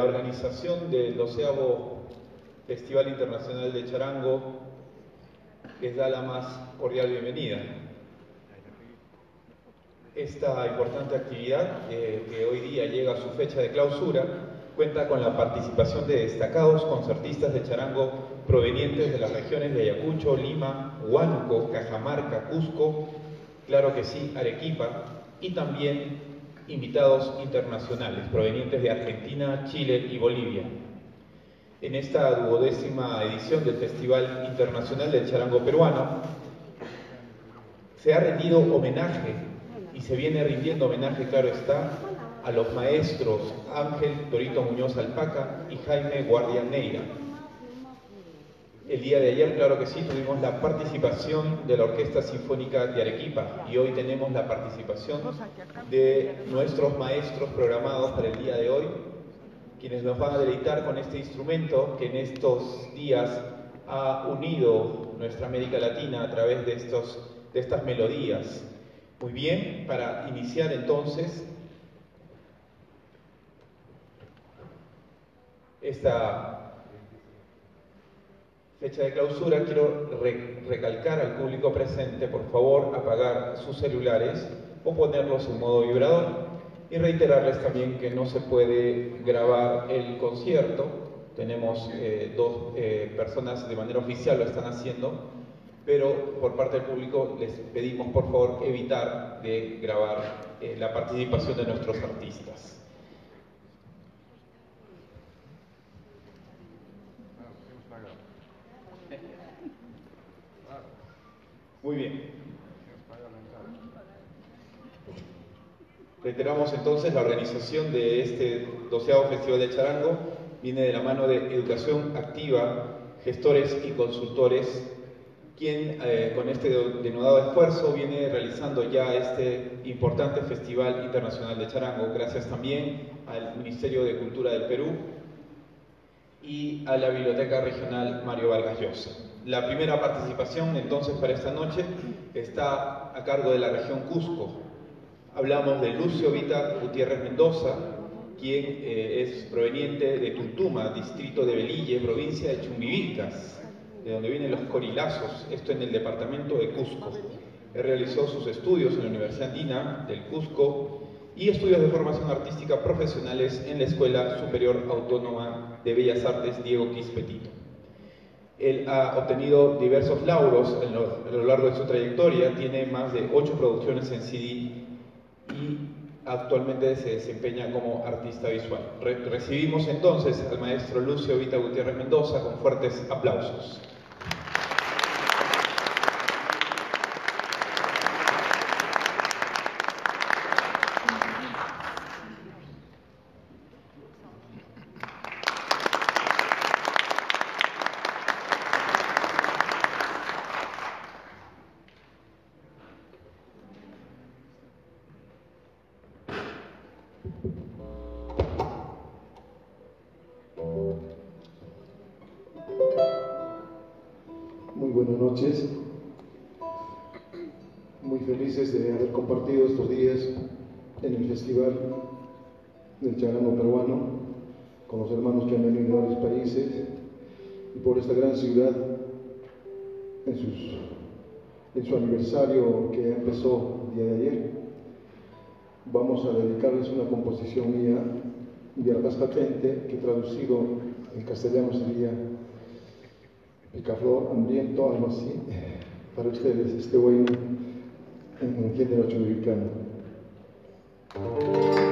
La organización del doceavo Festival Internacional de Charango les da la más cordial bienvenida. Esta importante actividad, eh, que hoy día llega a su fecha de clausura, cuenta con la participación de destacados concertistas de charango provenientes de las regiones de Ayacucho, Lima, Huánuco, Cajamarca, Cusco, claro que sí, Arequipa, y también invitados internacionales provenientes de Argentina, Chile y Bolivia. En esta duodécima edición del Festival Internacional del Charango Peruano se ha rendido homenaje y se viene rindiendo homenaje, claro está, a los maestros Ángel Torito Muñoz Alpaca y Jaime Guardia Neira. El día de ayer, claro que sí, tuvimos la participación de la Orquesta Sinfónica de Arequipa y hoy tenemos la participación de nuestros maestros programados para el día de hoy, quienes nos van a deleitar con este instrumento que en estos días ha unido nuestra América Latina a través de, estos, de estas melodías. Muy bien, para iniciar entonces esta fecha de clausura, quiero recalcar al público presente, por favor, apagar sus celulares o ponerlos en modo vibrador y reiterarles también que no se puede grabar el concierto. Tenemos eh, dos eh, personas de manera oficial lo están haciendo, pero por parte del público les pedimos por favor evitar de grabar eh, la participación de nuestros artistas. Muy bien. Reiteramos entonces la organización de este doceavo Festival de Charango. Viene de la mano de Educación Activa, gestores y consultores, quien eh, con este denodado esfuerzo viene realizando ya este importante Festival Internacional de Charango. Gracias también al Ministerio de Cultura del Perú y a la Biblioteca Regional Mario Vargas Llosa. La primera participación entonces para esta noche está a cargo de la región Cusco. Hablamos de Lucio Vita Gutiérrez Mendoza, quien eh, es proveniente de Tuntuma, distrito de Belille, provincia de Chumbivicas, de donde vienen los corilazos, esto en el departamento de Cusco. Él realizó sus estudios en la Universidad Andina del Cusco y estudios de formación artística profesionales en la Escuela Superior Autónoma de Bellas Artes Diego Quispetito. Él ha obtenido diversos lauros a lo largo de su trayectoria, tiene más de ocho producciones en CD y actualmente se desempeña como artista visual. recibimos entonces al maestro Lucio Vita Gutiérrez Mendoza con fuertes aplausos. Del charango peruano, con los hermanos que han venido de varios países, y por esta gran ciudad, en, su aniversario que empezó el día de ayer, vamos a dedicarles una composición mía de Arrascatente, que traducido en castellano sería picaflor, hambriento, algo así, para ustedes, este bueno en género Música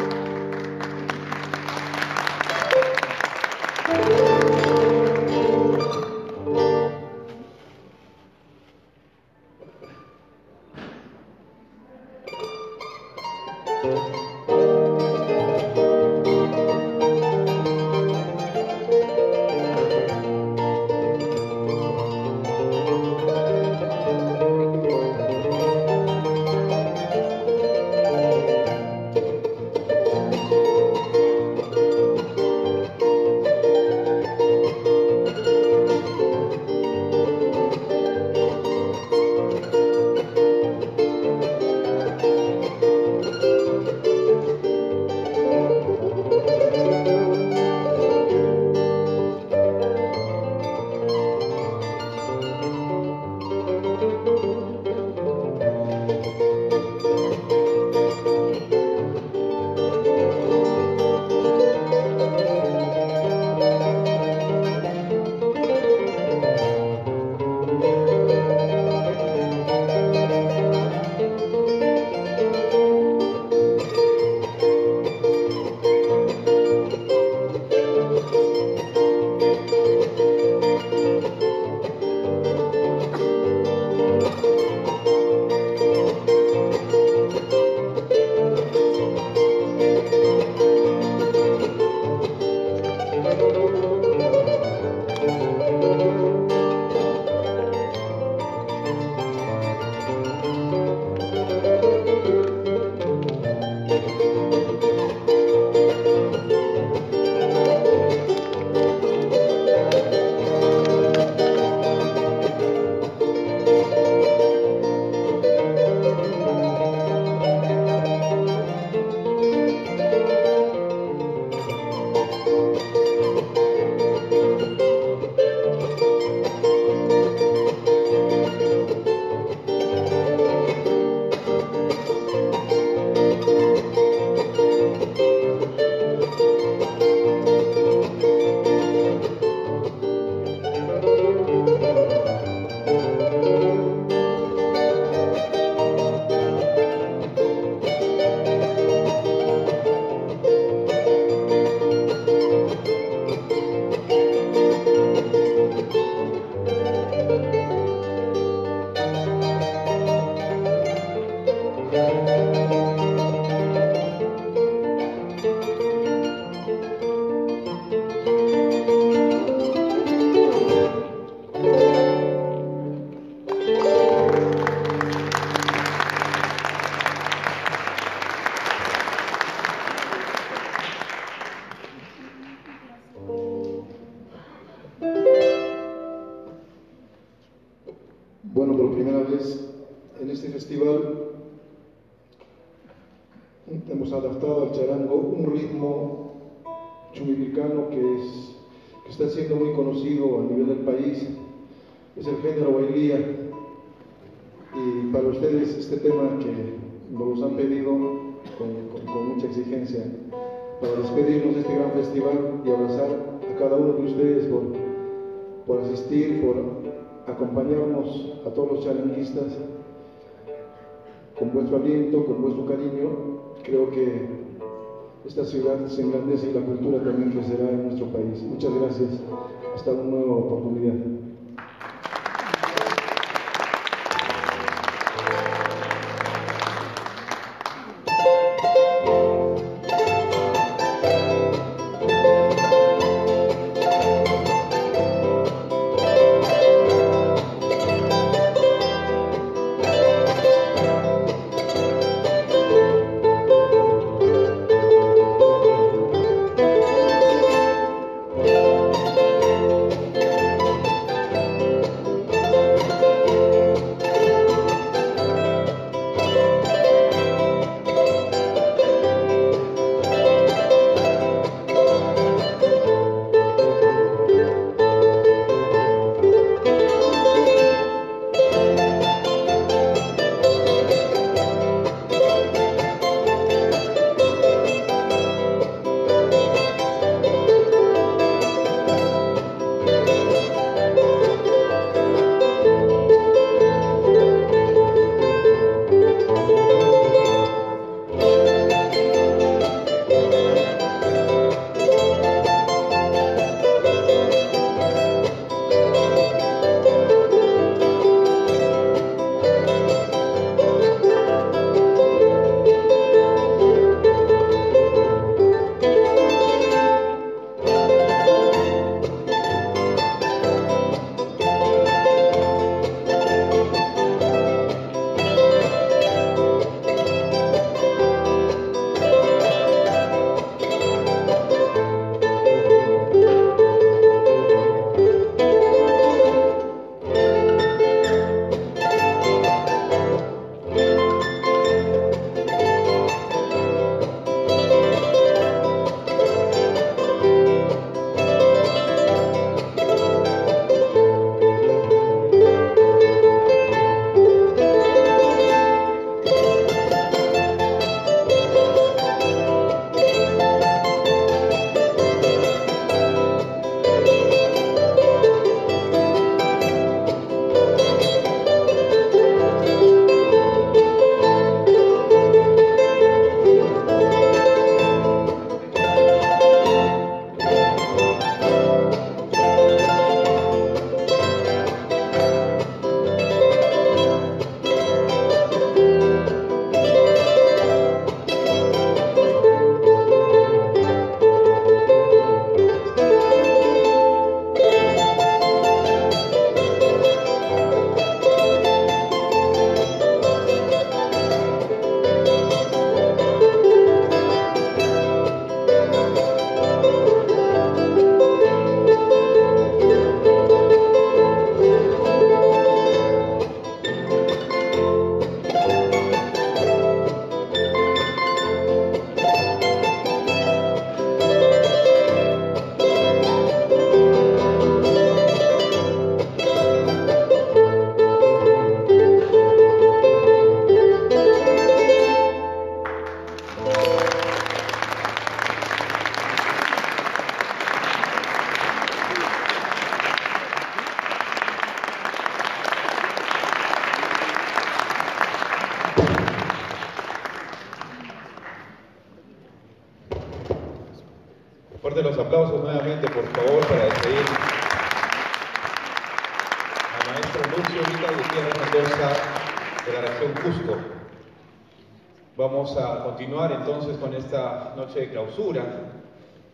noche de clausura,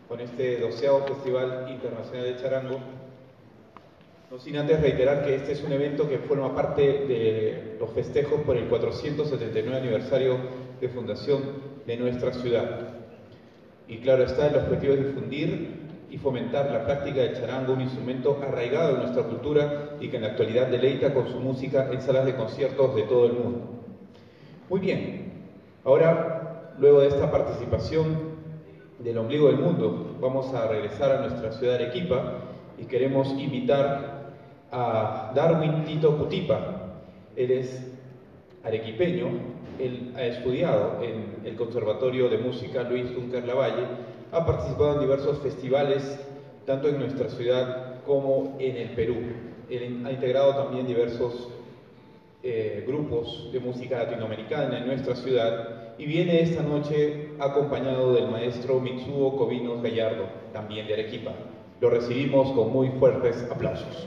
con este doceavo Festival Internacional de Charango. No sin antes reiterar que este es un evento que forma parte de los festejos por el 479 aniversario de fundación de nuestra ciudad. Y claro está, el objetivo es difundir y fomentar la práctica del charango, un instrumento arraigado en nuestra cultura y que en la actualidad deleita con su música en salas de conciertos de todo el mundo. Muy bien, ahora, luego de esta participación del ombligo del mundo, vamos a regresar a nuestra ciudad Arequipa y queremos invitar a Darwin Tito Cutipa. Él es arequipeño, él ha estudiado en el Conservatorio de Música Luis Dunker Lavalle, ha participado en diversos festivales, tanto en nuestra ciudad como en el Perú. Él ha integrado también diversos eh, grupos de música latinoamericana en nuestra ciudad y viene esta noche acompañado del maestro Mitsuo Covinos Gallardo, también de Arequipa. Lo recibimos con muy fuertes aplausos.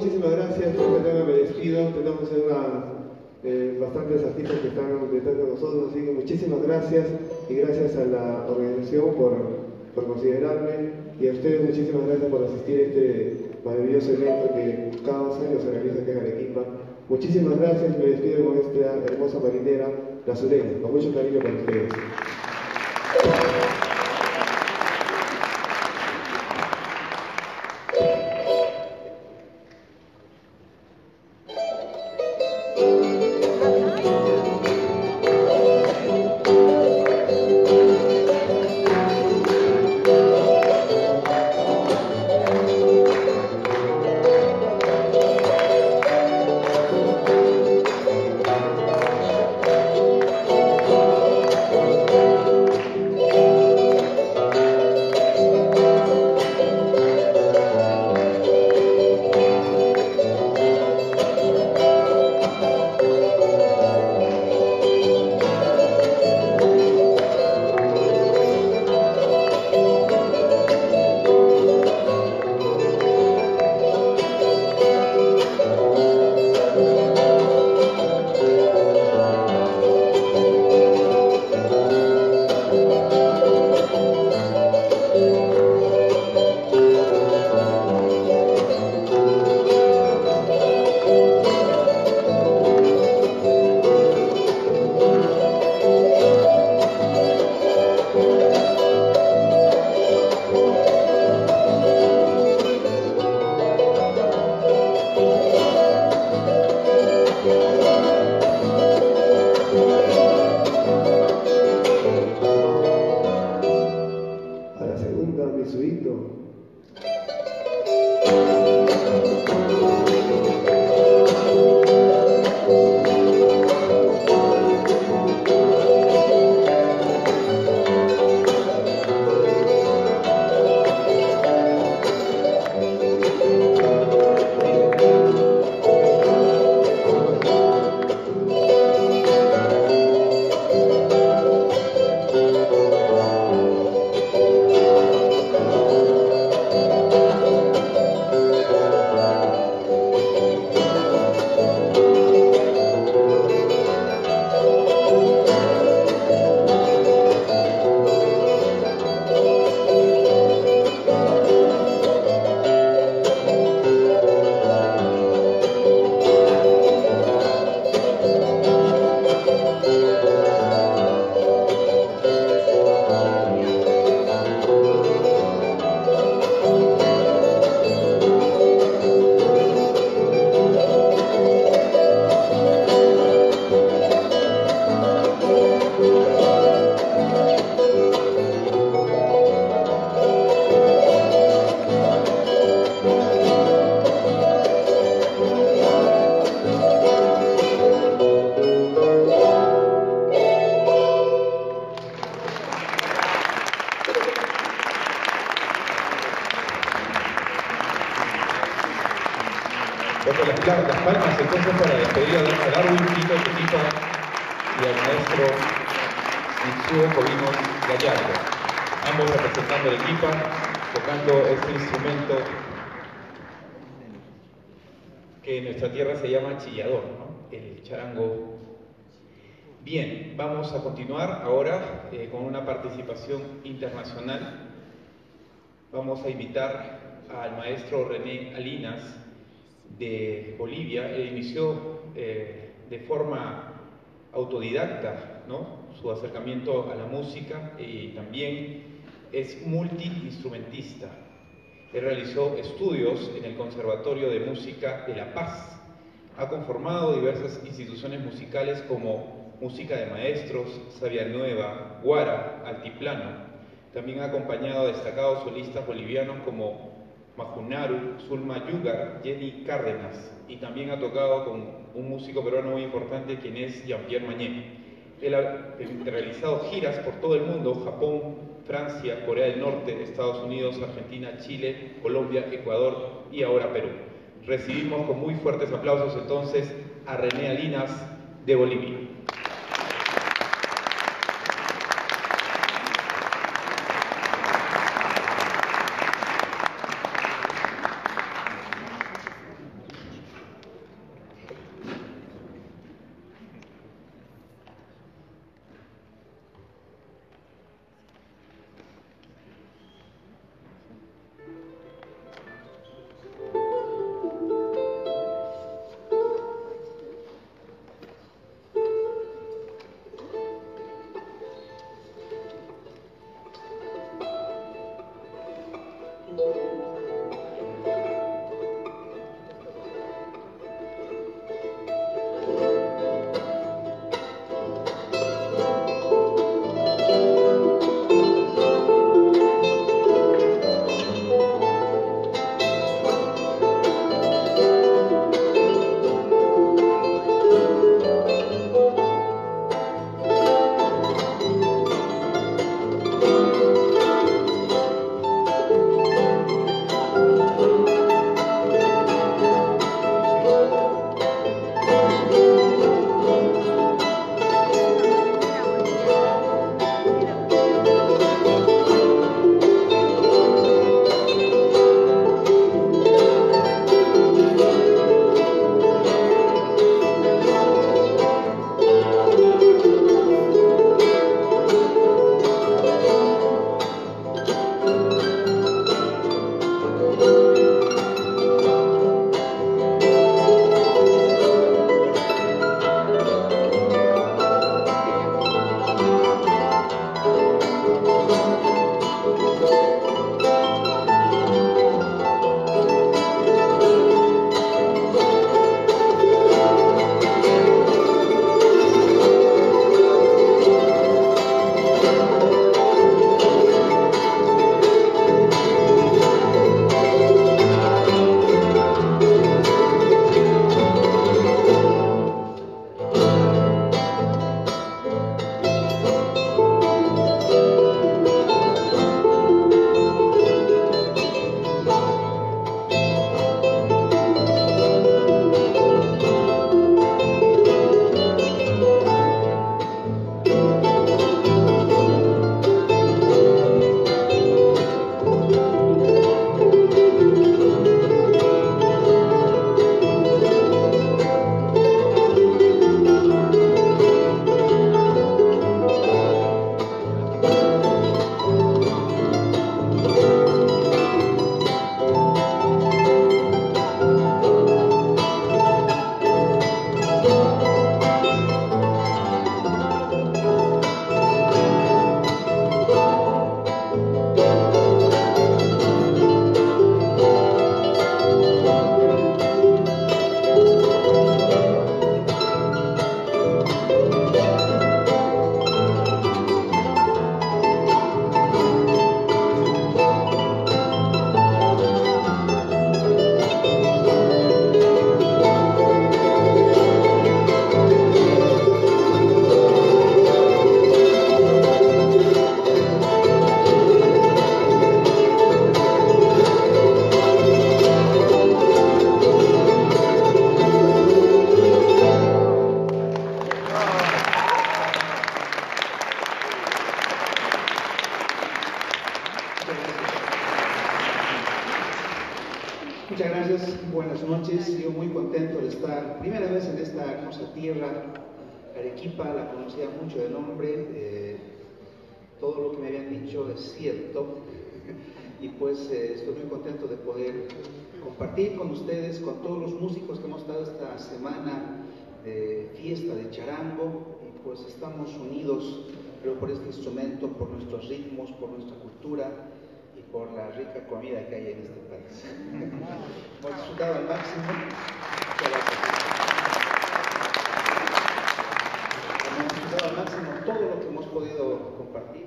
Muchísimas gracias. Este tema me despido. Tenemos una, eh, bastantes artistas que están detrás de nosotros, así que muchísimas gracias y gracias a la organización por, por considerarme y a ustedes muchísimas gracias por asistir a este maravilloso evento que cada dos años se realiza aquí en Arequipa. Muchísimas gracias. Me despido con esta hermosa marinera, La Sureña, con mucho cariño para ustedes. Con las, las palmas entonces para despedir a Darwin Quito Quito y al maestro Mitsuo Covinos Gallardo, ambos representando el equipo, tocando este instrumento que en nuestra tierra se llama chillador, ¿no? el charango. Bien, vamos a continuar ahora eh, con una participación internacional. Vamos a invitar al maestro René Alinas de Bolivia. Él inició eh, de forma autodidacta su acercamiento a la música y también es multiinstrumentista. Él realizó estudios en el Conservatorio de Música de La Paz. Ha conformado diversas instituciones musicales como Música de Maestros, Sabia Nueva, Guara, Altiplano. También ha acompañado a destacados solistas bolivianos como Majunaru, Zulma Yugar, Jenny Cárdenas y también ha tocado con un músico peruano muy importante quien es Jean-Pierre Mañé. Él ha realizado giras por todo el mundo, Japón, Francia, Corea del Norte, Estados Unidos, Argentina, Chile, Colombia, Ecuador y ahora Perú. Recibimos con muy fuertes aplausos entonces a René Alinas de Bolivia. Mucho de nombre, eh, todo lo que me habían dicho es cierto y pues eh, estoy muy contento de poder compartir con ustedes, con todos los músicos que hemos estado esta semana de fiesta de charango y pues estamos unidos creo por este instrumento, por nuestros ritmos, por nuestra cultura por la rica comida que hay en este país. Hemos disfrutado al máximo. Muchas gracias. Hemos disfrutado al máximo todo lo que hemos podido compartir.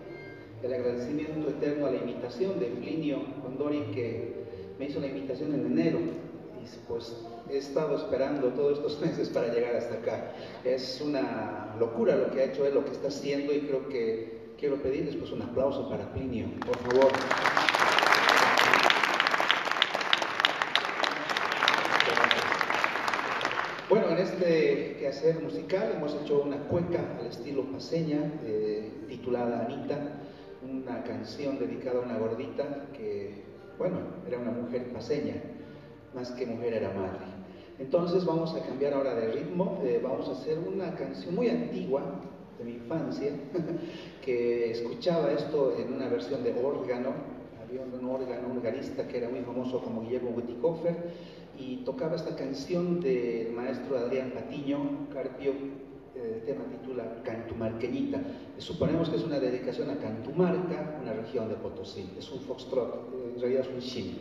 El agradecimiento eterno a la invitación de Plinio Condori que me hizo la invitación en enero y pues he estado esperando todos estos meses para llegar hasta acá. Es una locura lo que ha hecho él, lo que está haciendo y creo que quiero pedirles pues un aplauso para Plinio, por favor. Bueno, en este quehacer musical hemos hecho una cueca al estilo paseña, eh, titulada Anita, una canción dedicada a una gordita que, bueno, era una mujer paseña, más que mujer era madre. Entonces vamos a cambiar ahora de ritmo, eh, vamos a hacer una canción muy antigua de mi infancia, que escuchaba esto en una versión de órgano, había un órgano, un organista que era muy famoso como Guillermo Witticofer, y tocaba esta canción del maestro Adrián Patiño, Carpio, eh, el tema titula Cantumarqueñita. Suponemos que es una dedicación a Cantumarca, una región de Potosí. Es un foxtrot, en realidad es un shin.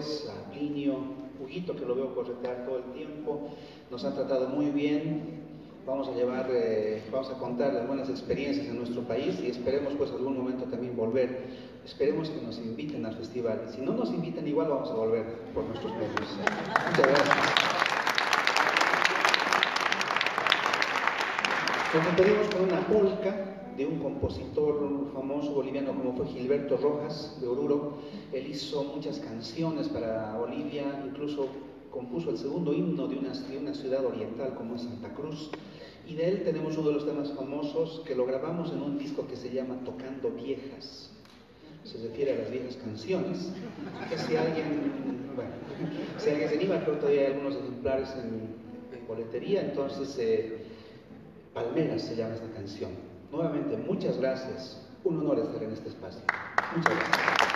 Organizadores, a Plinio, Huguito, que lo veo corretear todo el tiempo, nos han tratado muy bien. vamos a llevar, eh, vamos a contar las buenas experiencias en nuestro país y esperemos pues algún momento también volver. Esperemos que nos inviten al festival. Si no nos invitan, igual vamos a volver por nuestros premios. Muchas gracias. Nos despedimos con una polca de un compositor famoso boliviano como fue Gilberto Rojas de Oruro. Él hizo muchas canciones para Bolivia, incluso compuso el segundo himno de una, ciudad oriental como es Santa Cruz. Y de él tenemos uno de los temas famosos que lo grabamos en un disco que se llama Tocando Viejas. Se refiere a las viejas canciones. Que si alguien, bueno, si alguien se anima, creo que todavía hay algunos ejemplares en, en boletería, entonces eh, Palmeras se llama esta canción. Nuevamente, muchas gracias. Un honor estar en este espacio. Muchas gracias.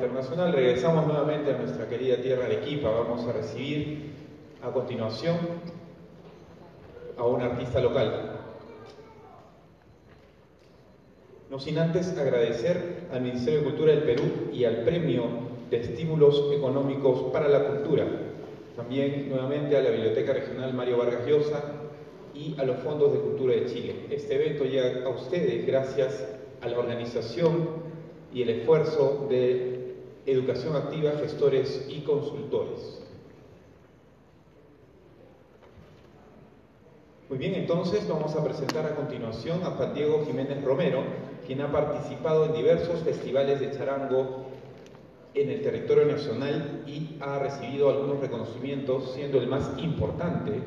Internacional regresamos nuevamente a nuestra querida tierra Arequipa. Vamos a recibir a continuación a un artista local. No sin antes agradecer al Ministerio de Cultura del Perú y al Premio de Estímulos Económicos para la Cultura también nuevamente a la Biblioteca Regional Mario Vargas Llosa y a los fondos de cultura de Chile. Este evento llega a ustedes gracias a la organización y el esfuerzo de educación activa, gestores y consultores. Muy bien, entonces vamos a presentar a continuación a Juan Diego Jiménez Romero, quien ha participado en diversos festivales de charango en el territorio nacional y ha recibido algunos reconocimientos, siendo el más importante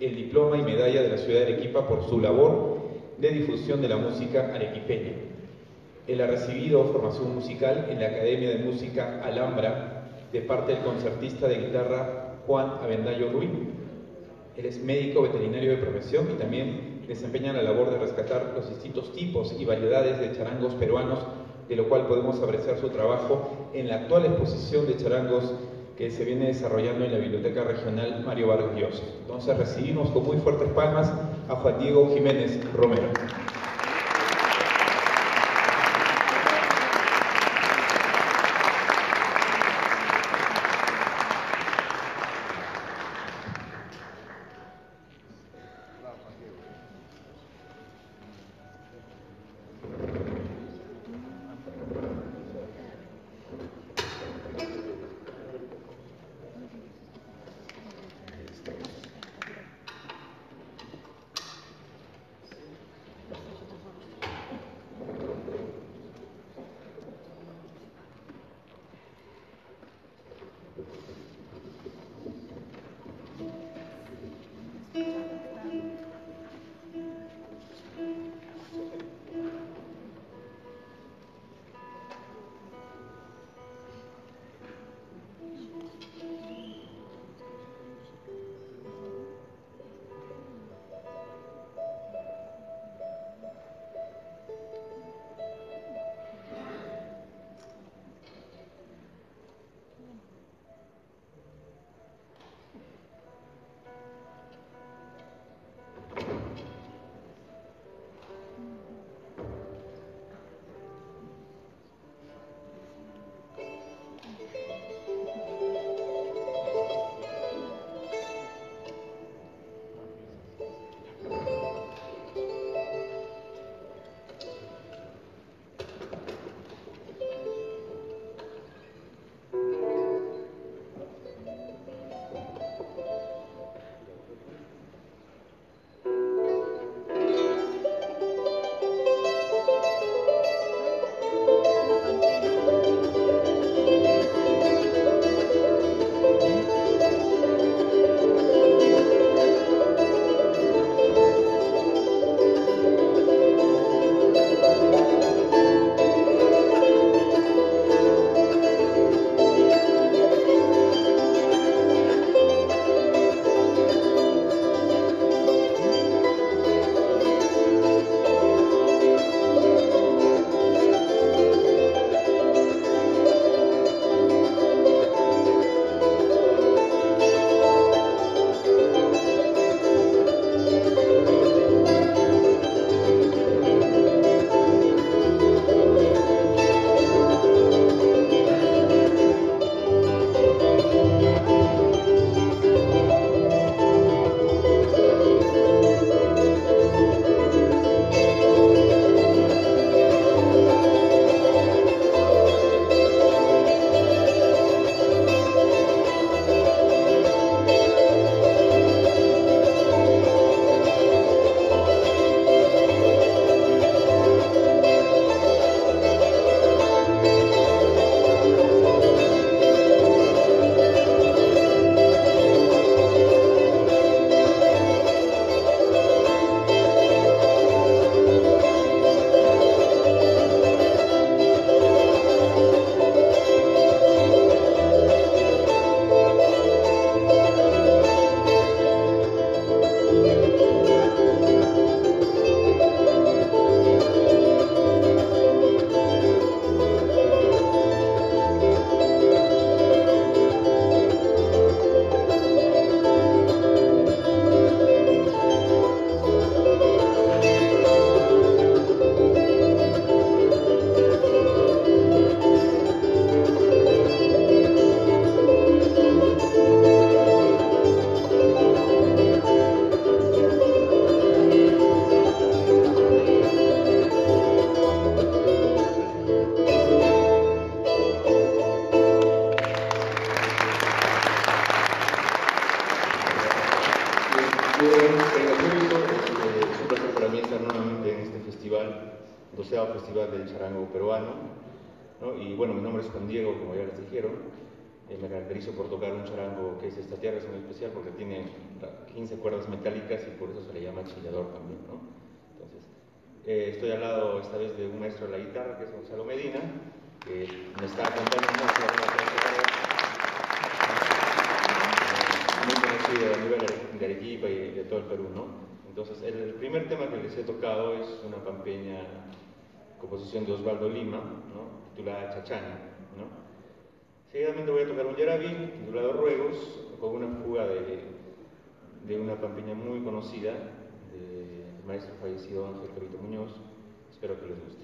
el diploma y medalla de la ciudad de Arequipa por su labor de difusión de la música arequipeña. Él ha recibido formación musical en la Academia de Música Alhambra de parte del concertista de guitarra Juan Avendayo Ruiz. Él es médico veterinario de profesión y también desempeña la labor de rescatar los distintos tipos y variedades de charangos peruanos, de lo cual podemos apreciar su trabajo en la actual exposición de charangos que se viene desarrollando en la Biblioteca Regional Mario Vargas Llosa. Entonces recibimos con muy fuertes palmas a Juan Diego Jiménez Romero. Chillador también. ¿no? Entonces, eh, estoy al lado esta vez de un maestro de la guitarra que es Gonzalo Medina, que me está acompañando muy conocido a nivel de Arequipa y de todo el Perú. ¿no? Entonces, el primer tema que les he tocado es una pampeña composición de Osvaldo Lima, ¿no? titulada Chachana. ¿no? Seguidamente voy a tocar un yarabi titulado Ruegos, con una fuga de, de una pampeña muy conocida maestro fallecido Ángel Carito Muñoz. Espero que les guste.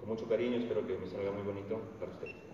con mucho cariño, espero que me salga muy bonito para ustedes.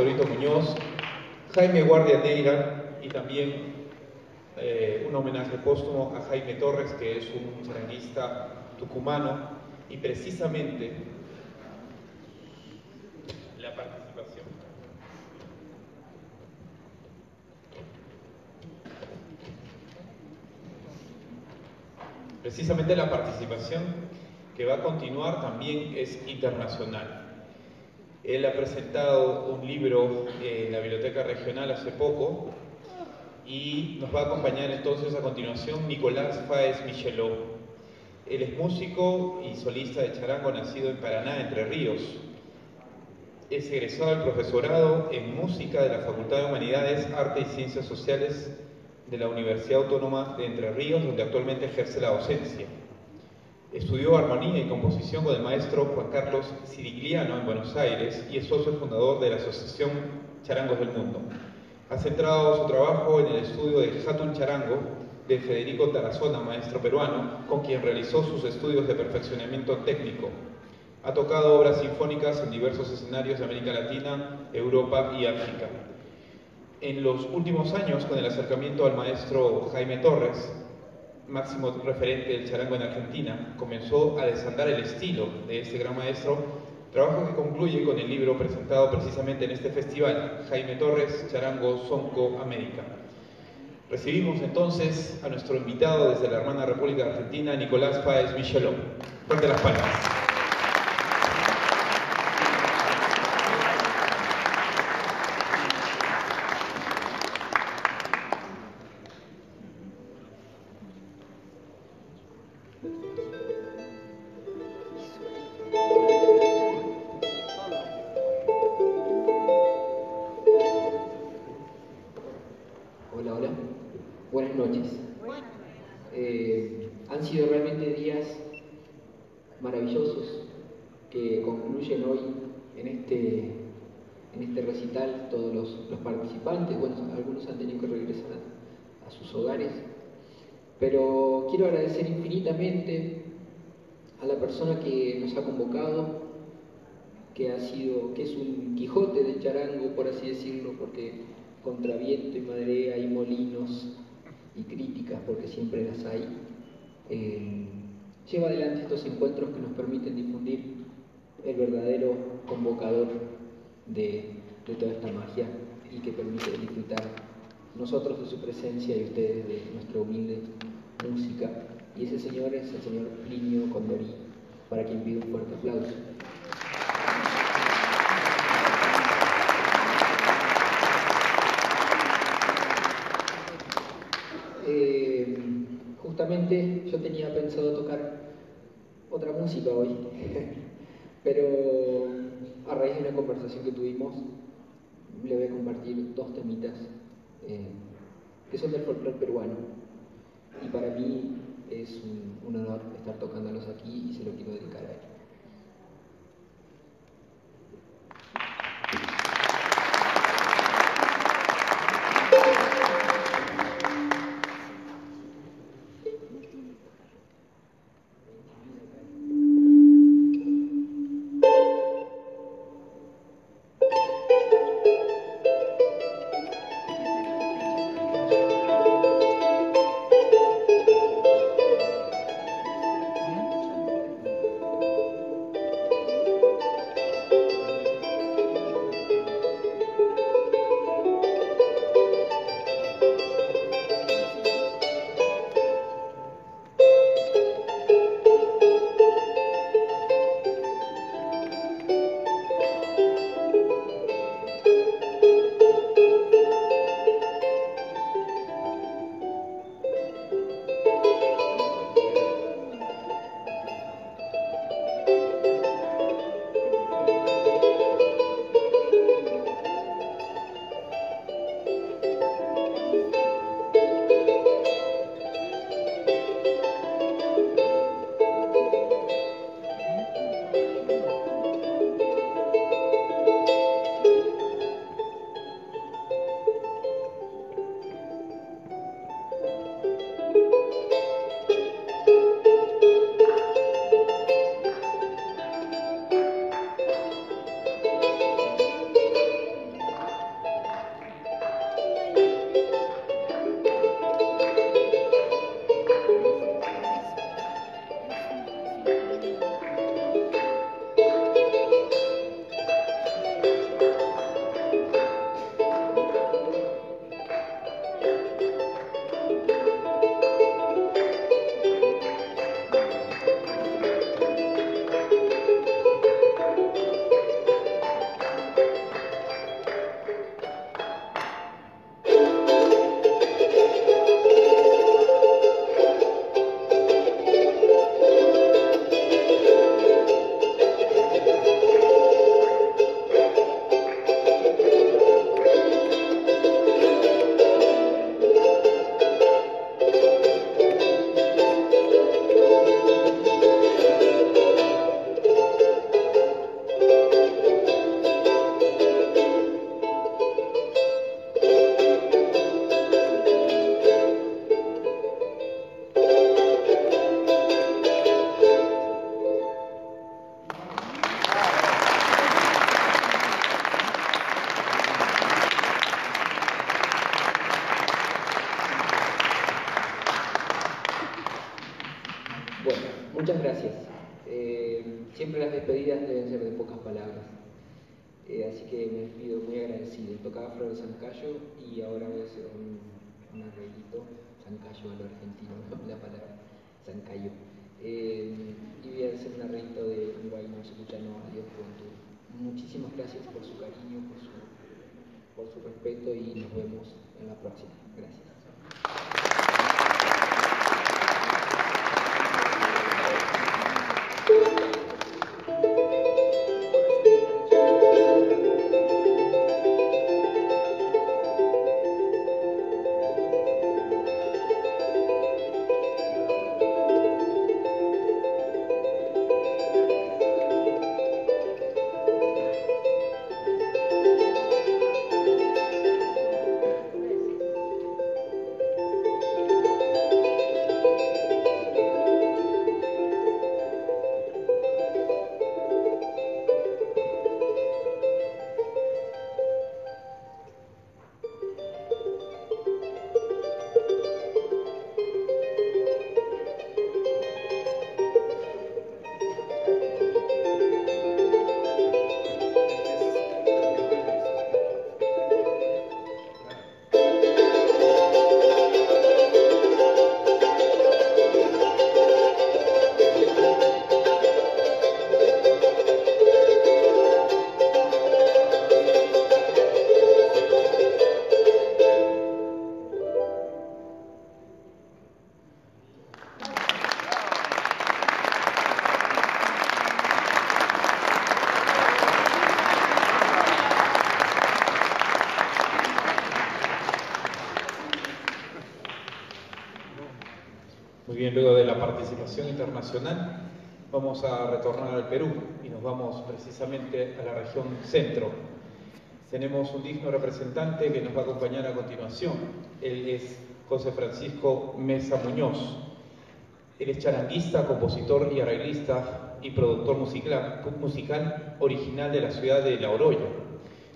Torito Muñoz, Jaime Guardia Neira y también eh, un homenaje póstumo a Jaime Torres, que es un charanguista tucumano, y precisamente la participación. Precisamente la participación que va a continuar también es internacional. Él ha presentado un libro en la Biblioteca Regional hace poco y nos va a acompañar entonces a continuación Nicolás Fáez Michelot. Él es músico y solista de charango nacido en Paraná, Entre Ríos. Es egresado del profesorado en música de la Facultad de Humanidades, Arte y Ciencias Sociales de la Universidad Autónoma de Entre Ríos, donde actualmente ejerce la docencia. Estudió armonía y composición con el maestro Juan Carlos Sirigliano en Buenos Aires y es socio fundador de la Asociación Charangos del Mundo. Ha centrado su trabajo en el estudio de Hatun Charango de Federico Tarazona, maestro peruano, con quien realizó sus estudios de perfeccionamiento técnico. Ha tocado obras sinfónicas en diversos escenarios de América Latina, Europa y África. En los últimos años, con el acercamiento al maestro Jaime Torres, máximo referente del charango en Argentina, comenzó a desandar el estilo de este gran maestro, trabajo que concluye con el libro presentado precisamente en este festival, Jaime Torres, Charango Sonco América. Recibimos entonces a nuestro invitado desde la hermana República Argentina, Nicolás Páez Michelón. Fuerte las palmas. Gracias por su cariño, por su, respeto y nos vemos en la próxima. Gracias. Vamos a retornar al Perú y nos vamos precisamente a la región centro. Tenemos un digno representante que nos va a acompañar a continuación. Él es José Francisco Mesa Muñoz. Él es charanguista, compositor y arreglista y productor musical, original de la ciudad de La Oroya.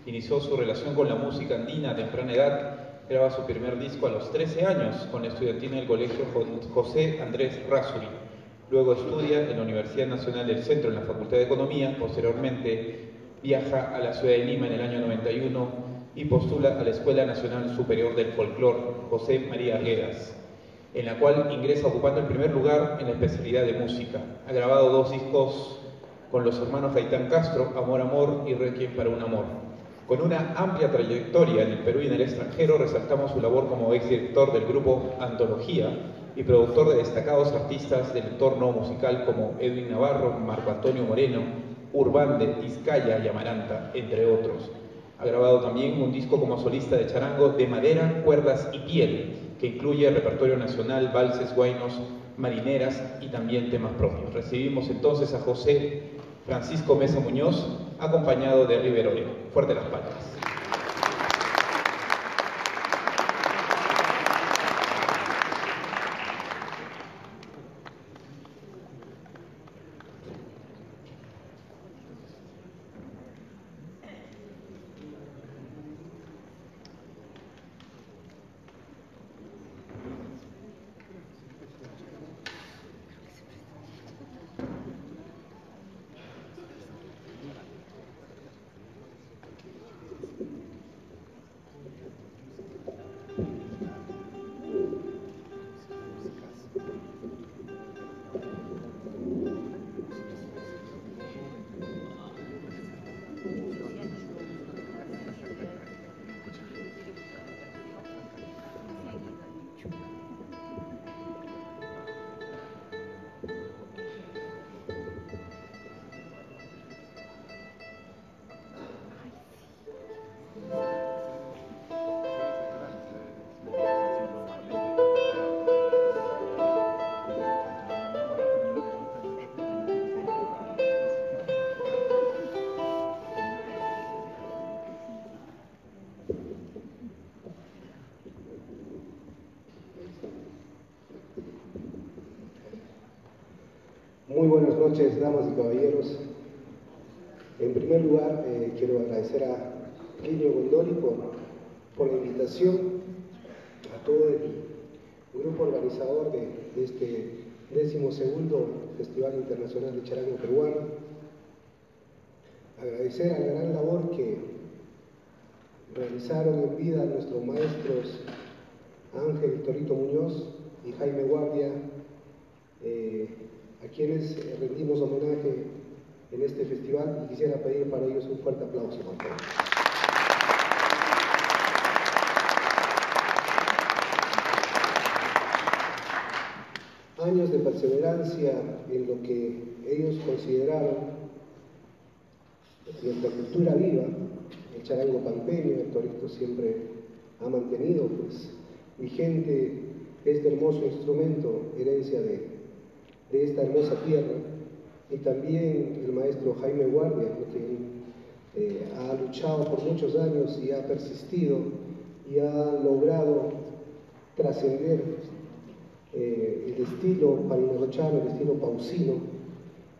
Inició su relación con la música andina a temprana edad graba su primer disco a los 13 años con la estudiantina del colegio José Andrés Rasuri. Luego estudia en la Universidad Nacional del Centro en la Facultad de Economía. Posteriormente viaja a la ciudad de Lima en el año 91 y postula a la Escuela Nacional Superior del Folclor José María Guedas, en la cual ingresa ocupando el primer lugar en la especialidad de música. Ha grabado dos discos con los hermanos Gaitán Castro, Amor Amor y Requiem para un Amor. Con una amplia trayectoria en el Perú y en el extranjero, resaltamos su labor como exdirector del grupo Antología y productor de destacados artistas del entorno musical como Edwin Navarro, Marco Antonio Moreno, Urbán de Tizcaya y Amaranta, entre otros. Ha grabado también un disco como solista de charango de madera, cuerdas y piel, que incluye repertorio nacional, valses, guainos, marineras y también temas propios. Recibimos entonces a José Francisco Mesa Muñoz, acompañado de Riverolio. Fuerte las palmas. Noches, damas y caballeros. En primer lugar, eh, quiero agradecer a Plinio Gondoli por, la invitación, a todo el grupo organizador de, de este décimo segundo Festival Internacional de Charango Peruano. Agradecer a la gran labor que realizaron en vida nuestros maestros Ángel Torito Muñoz y Jaime Guardia, eh, a quienes rendimos homenaje en este festival y quisiera pedir para ellos un fuerte aplauso. Por favor. Años de perseverancia en lo que ellos consideraron nuestra cultura viva, el charango pampeño, el torito siempre ha mantenido pues, vigente este hermoso instrumento, herencia de, de esta hermosa tierra, y también el maestro Jaime Guardia, que eh, ha luchado por muchos años y ha persistido y ha logrado trascender eh, el estilo parinerochano, el estilo pausino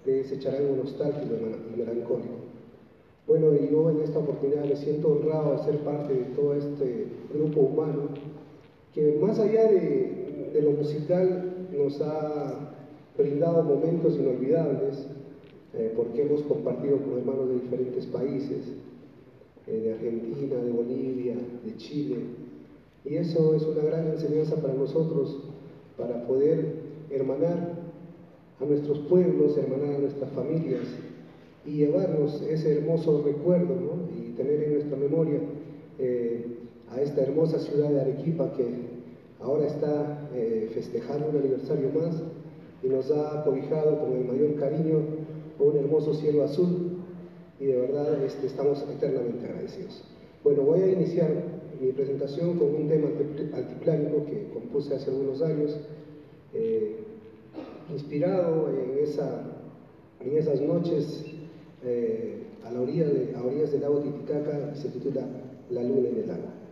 de ese charango nostálgico y melancólico. Bueno, y yo en esta oportunidad me siento honrado de ser parte de todo este grupo humano que más allá de, de lo musical nos ha brindado momentos inolvidables, eh, porque hemos compartido con hermanos de diferentes países, eh, de Argentina, de Bolivia, de Chile, y eso es una gran enseñanza para nosotros, para poder hermanar a nuestros pueblos, hermanar a nuestras familias y llevarnos ese hermoso recuerdo y tener en nuestra memoria eh, a esta hermosa ciudad de Arequipa que ahora está festejando un aniversario más y nos ha cobijado con el mayor cariño un hermoso cielo azul y de verdad este, estamos eternamente agradecidos. Bueno, voy a iniciar mi presentación con un tema altiplánico que compuse hace algunos años, eh, inspirado en, en esas noches eh, a, la orilla de, a orillas del lago Titicaca se titula La luna en el agua.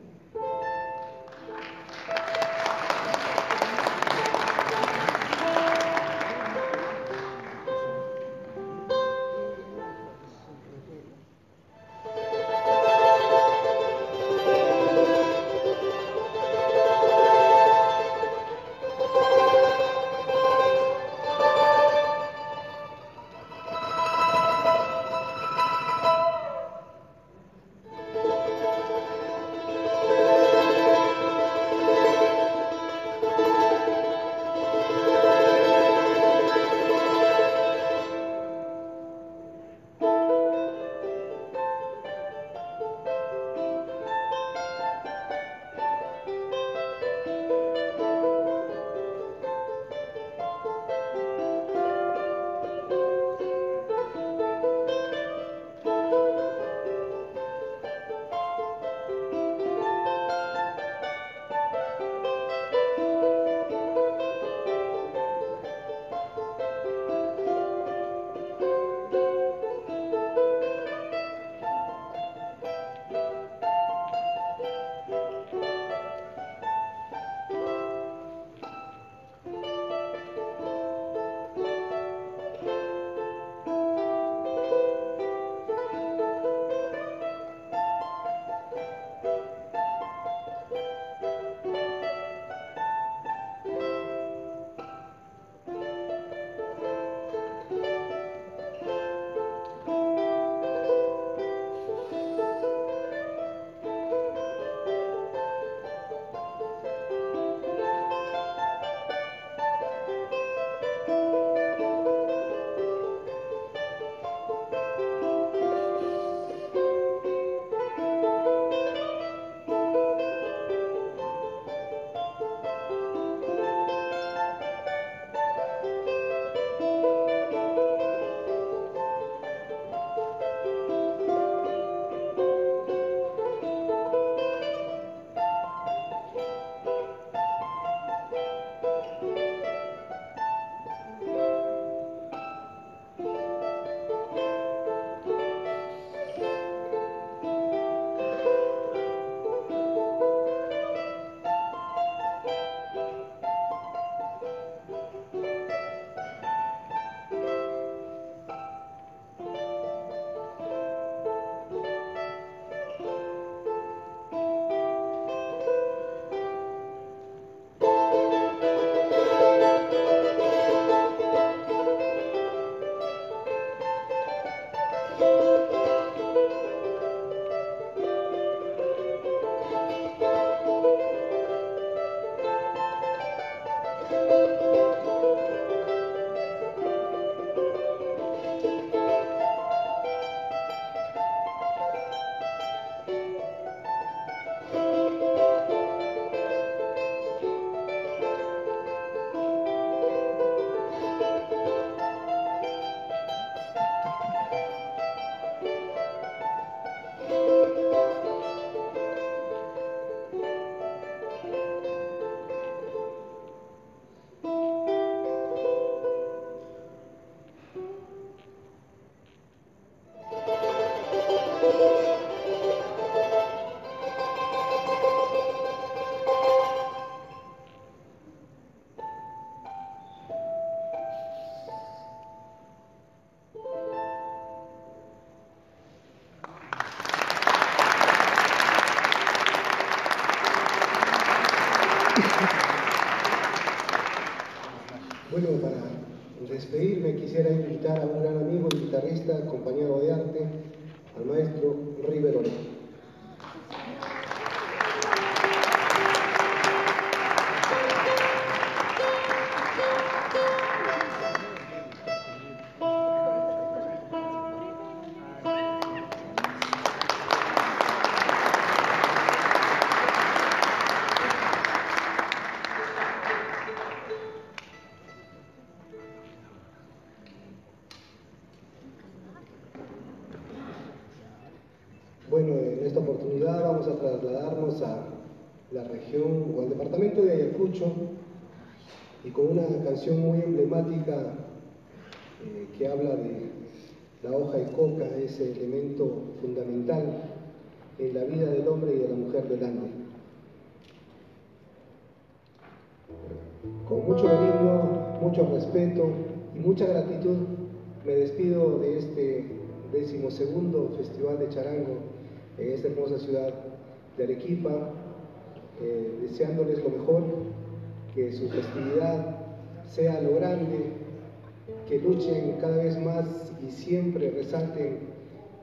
luchen cada vez más y siempre resalten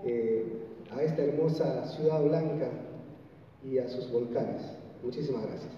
eh, a esta hermosa ciudad blanca y a sus volcanes. Muchísimas gracias.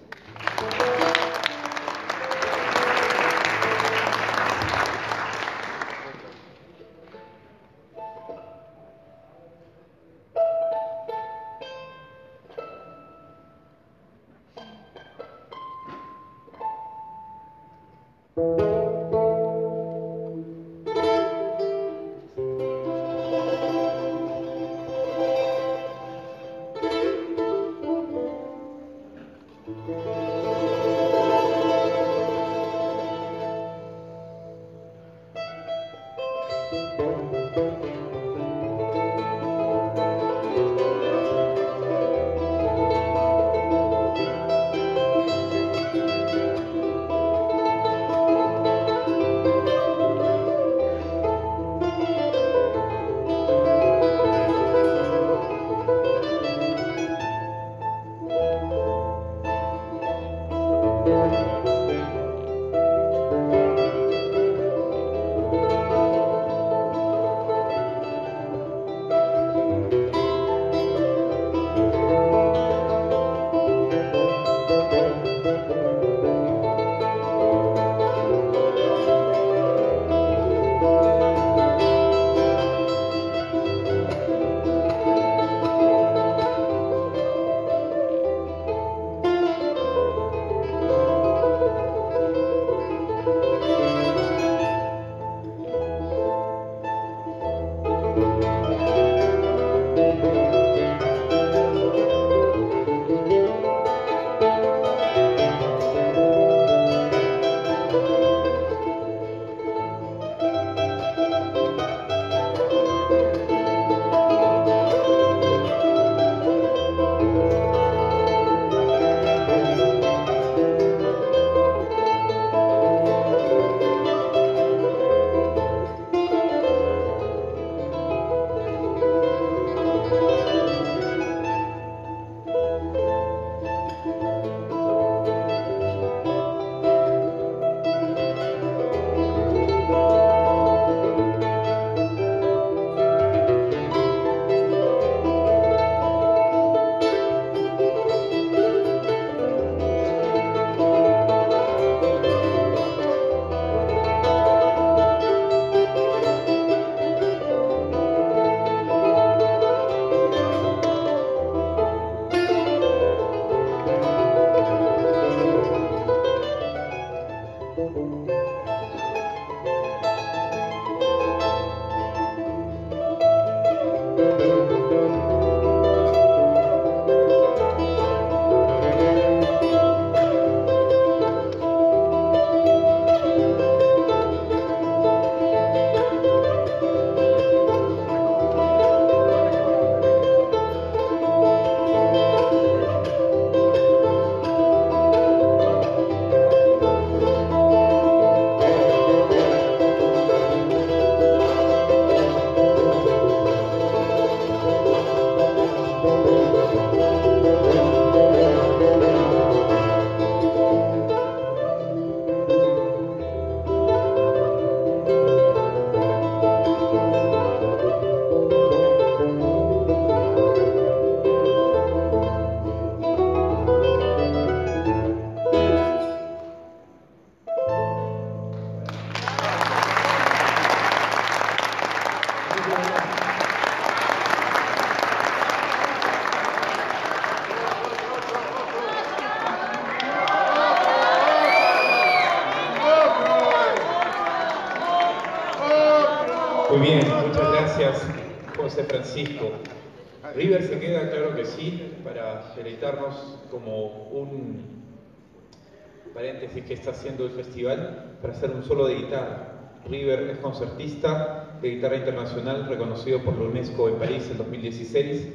Haciendo el festival, para hacer un solo de guitarra. River es concertista de guitarra internacional reconocido por la UNESCO en París en 2016.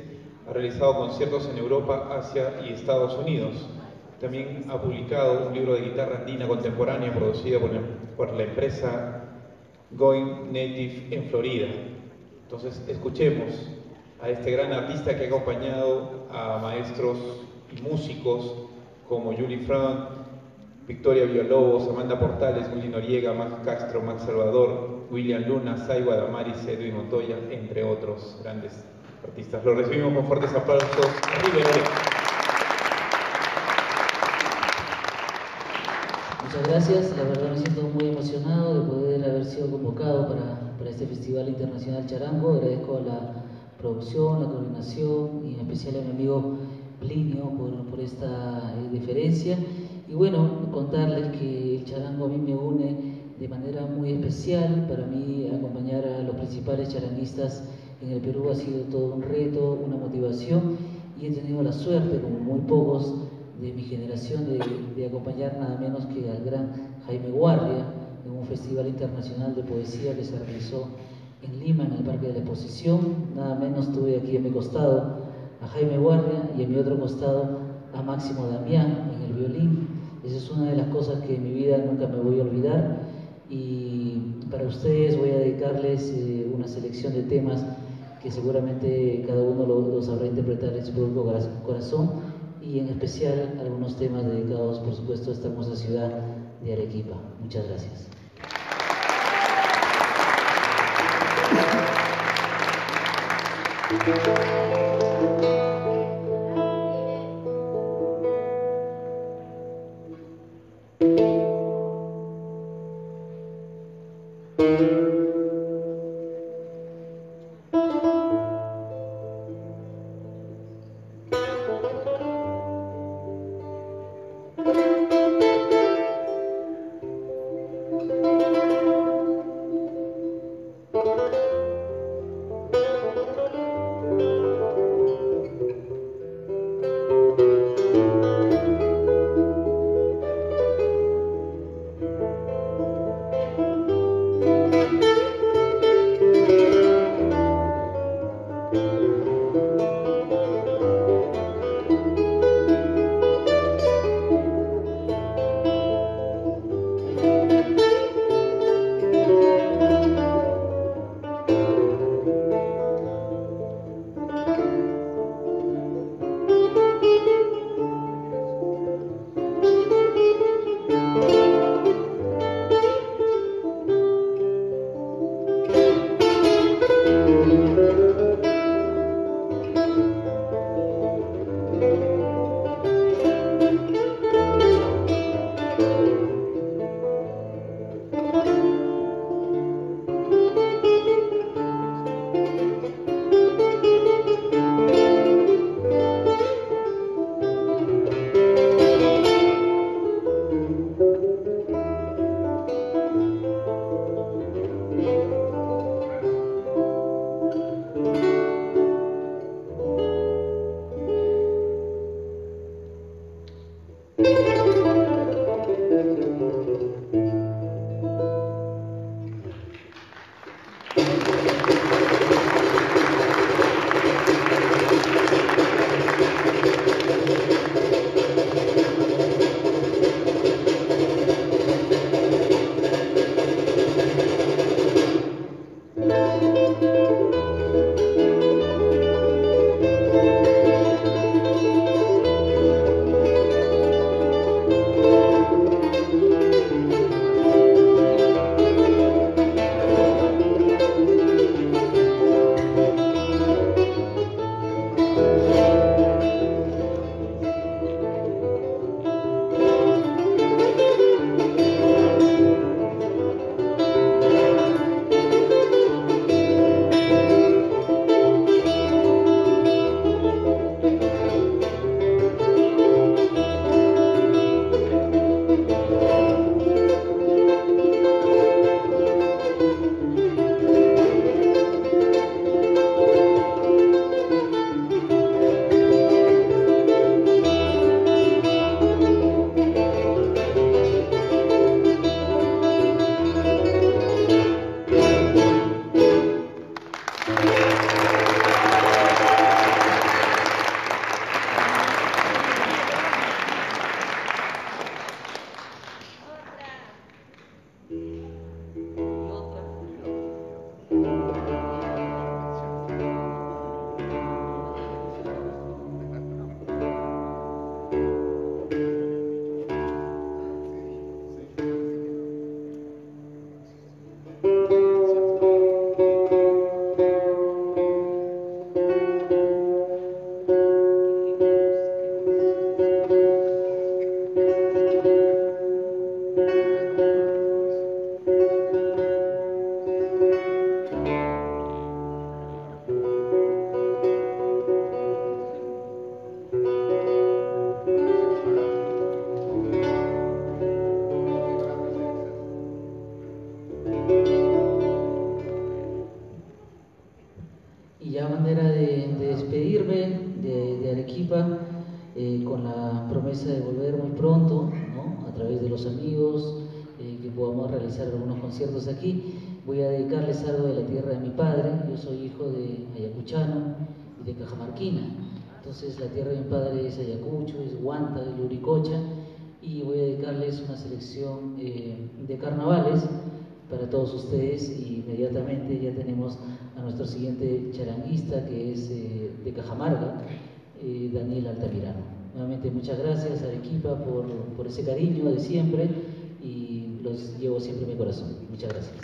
Ha realizado conciertos en Europa, Asia y Estados Unidos. También ha publicado un libro de guitarra andina contemporánea producido por, por la empresa Going Native en Florida. Entonces, escuchemos a este gran artista que ha acompañado a maestros y músicos como Julie Frank, Victoria Villalobos, Amanda Portales, Willy Noriega, Max Castro, Max Salvador, William Luna, Saiwa Damaris, Edwin Montoya, entre otros grandes artistas. Lo recibimos con fuertes aplausos. Muchas gracias, la verdad me siento muy emocionado de poder haber sido convocado para, para este Festival Internacional Charango. Agradezco a la producción, la coordinación y en especial a mi amigo Plinio por, por esta eh, diferencia. Y bueno, contarles que el charango a mí me une de manera muy especial. Para mí acompañar a los principales charanguistas en el Perú ha sido todo un reto, una motivación y he tenido la suerte, como muy pocos de mi generación, de, de acompañar nada menos que al gran Jaime Guardia en un festival internacional de poesía que se realizó en Lima, en el Parque de la Exposición. Nada menos tuve aquí a mi costado a Jaime Guardia y a mi otro costado a Máximo Damián en el violín. Esa es una de las cosas que en mi vida nunca me voy a olvidar. Y para ustedes voy a dedicarles eh, una selección de temas que seguramente cada uno los lo sabrá interpretar en su propio corazón y en especial algunos temas dedicados, por supuesto, a esta hermosa ciudad de Arequipa. Muchas gracias. Daniel Altamirano. Nuevamente muchas gracias a Arequipa por, ese cariño de siempre y los llevo siempre en mi corazón. Muchas gracias.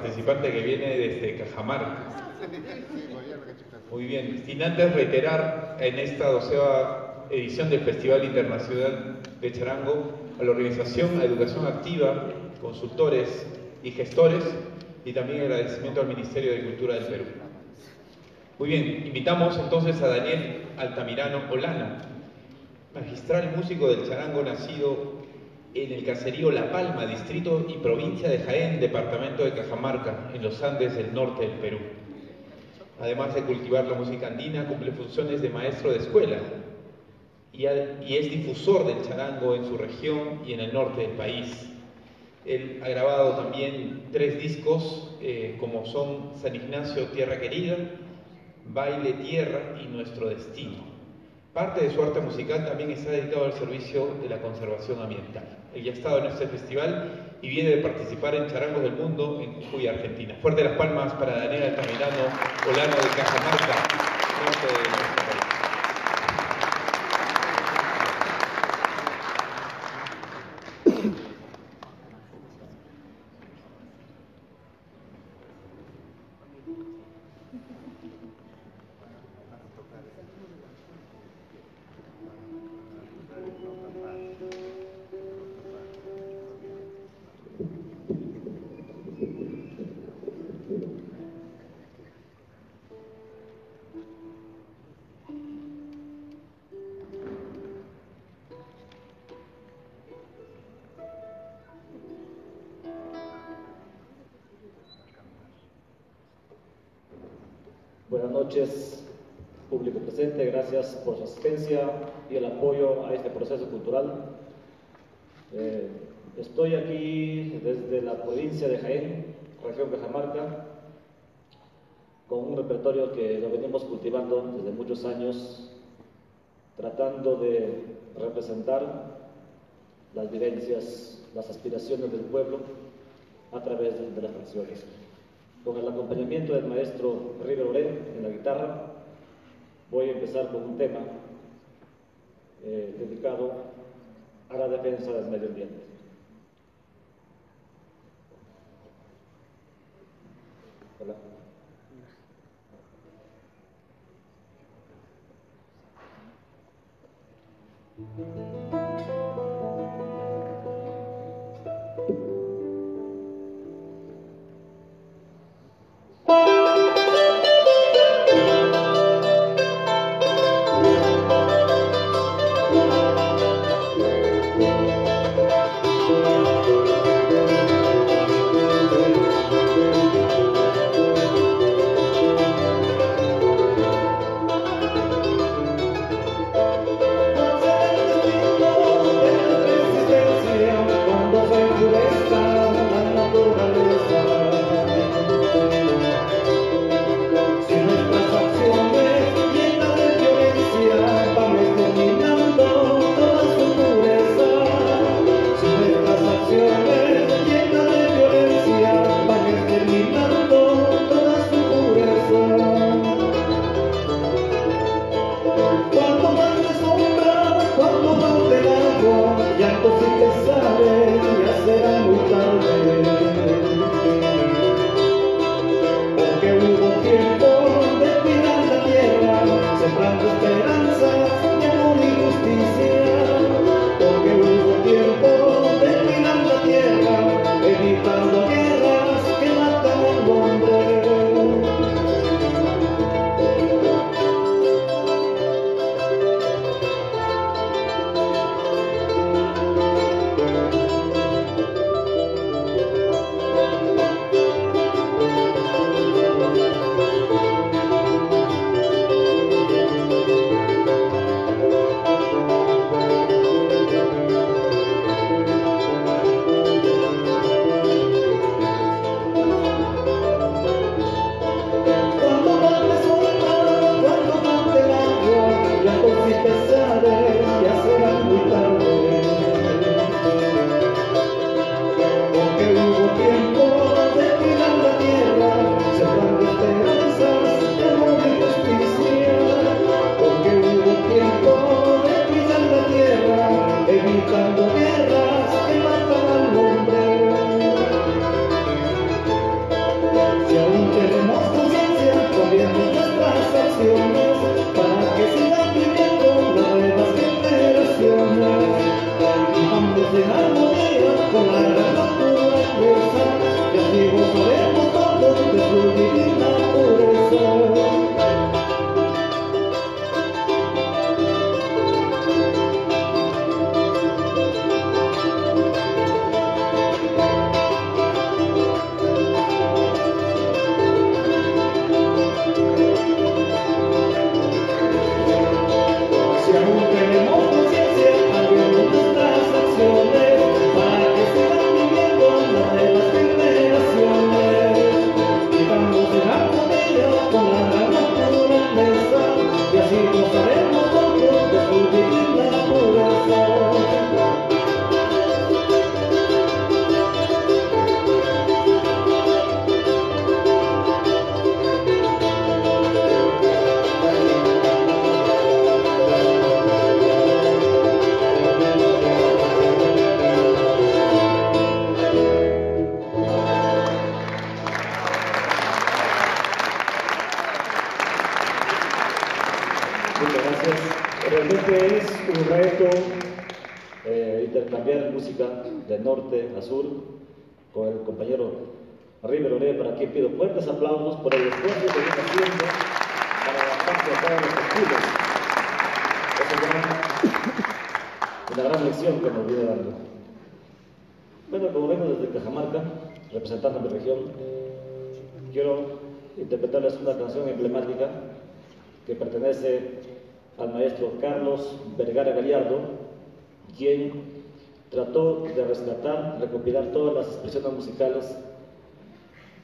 Participante que viene desde Cajamarca. Muy bien, sin antes reiterar en esta doceava edición del Festival Internacional de Charango a la organización, a Educación Activa, consultores y gestores, y también agradecimiento al Ministerio de Cultura del Perú. Muy bien, invitamos entonces a Daniel Altamirano Olana, magistral músico del charango nacido en el caserío La Palma, distrito y provincia de Jaén, departamento de Cajamarca, en los Andes del norte del Perú. Además de cultivar la música andina, cumple funciones de maestro de escuela y, es difusor del charango en su región y en el norte del país. Él ha grabado también tres discos eh, como son San Ignacio, Tierra Querida, Baile Tierra y Nuestro Destino. Parte de su arte musical también está dedicado al servicio de la conservación ambiental. Él ya ha estado en este festival y viene de participar en Charangos del Mundo en Jujuy, Argentina. Fuerte las palmas para Daniel Altamirano, Olano de Cajamarca, noches, público presente. Gracias por su asistencia y el apoyo a este proceso cultural. Eh, estoy aquí desde la provincia de Jaén, región Cajamarca, con un repertorio que lo venimos cultivando desde muchos años, tratando de representar las vivencias, las aspiraciones del pueblo a través de las canciones con el acompañamiento del maestro River Oren en la guitarra, voy a empezar con un tema eh, dedicado a la defensa del medio ambiente. Hola. Hola. Trató de rescatar, recopilar todas las expresiones musicales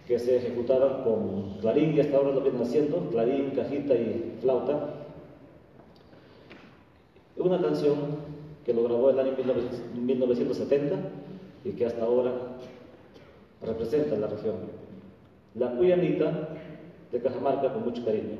que se ejecutaban con clarín, y hasta ahora lo vienen haciendo, clarín, cajita y flauta. Una canción que lo grabó el año 1970 y que hasta ahora representa la región. La Cuyanita de Cajamarca con mucho cariño.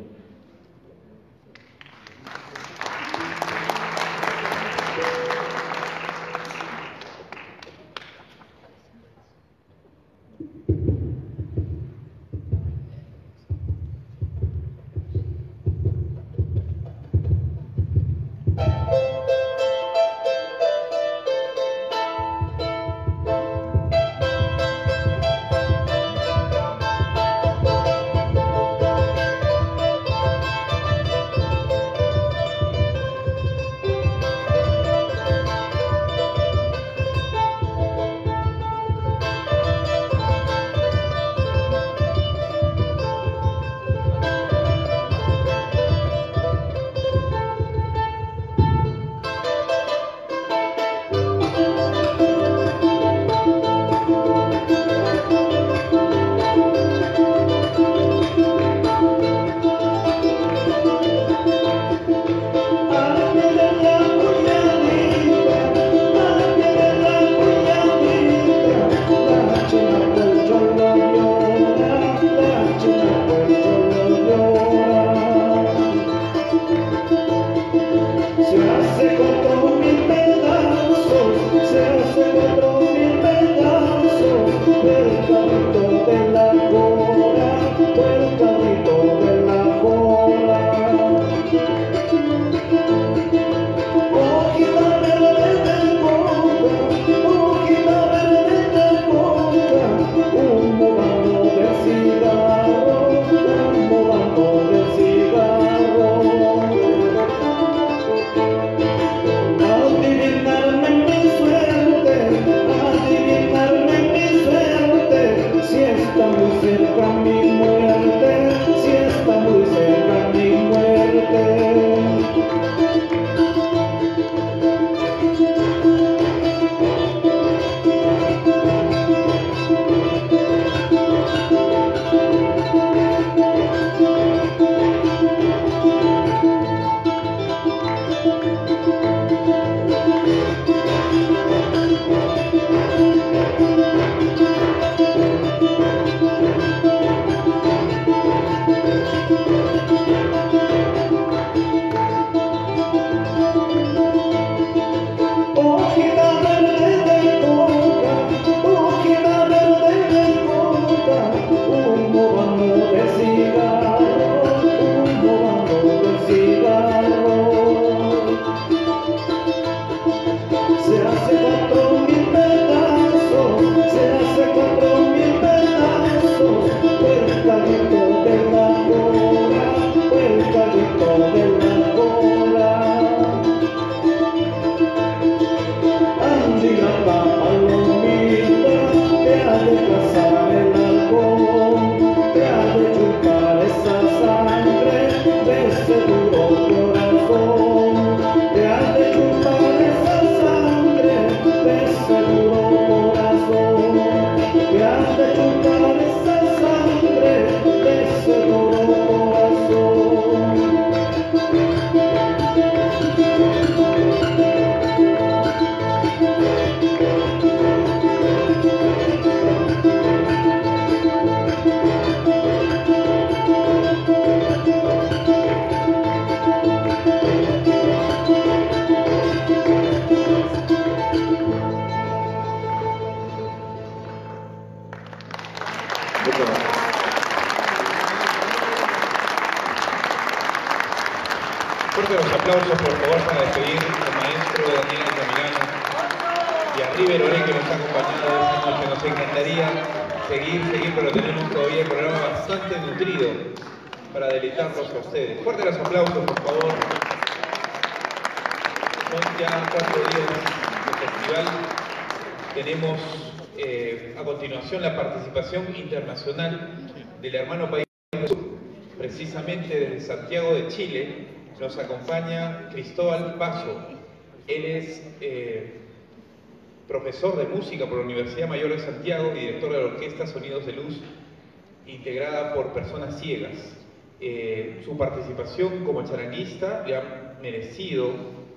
Por personas ciegas. Eh, su participación como charanguista le ha merecido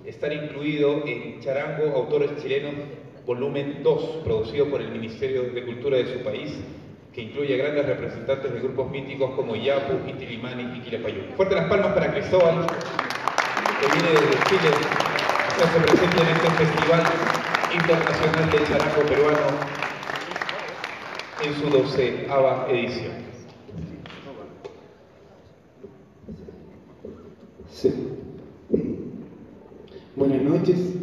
estar incluido en Charango Autores Chilenos volumen 2, producido por el Ministerio de Cultura de su país, que incluye grandes representantes de grupos míticos como Yapu, Intilimani y Quilapayún. Fuerte las palmas para Cristóbal, que viene desde Chile, a se presente en este Festival Internacional de Charango Peruano en su doceava edición. Sí. Buenas noches,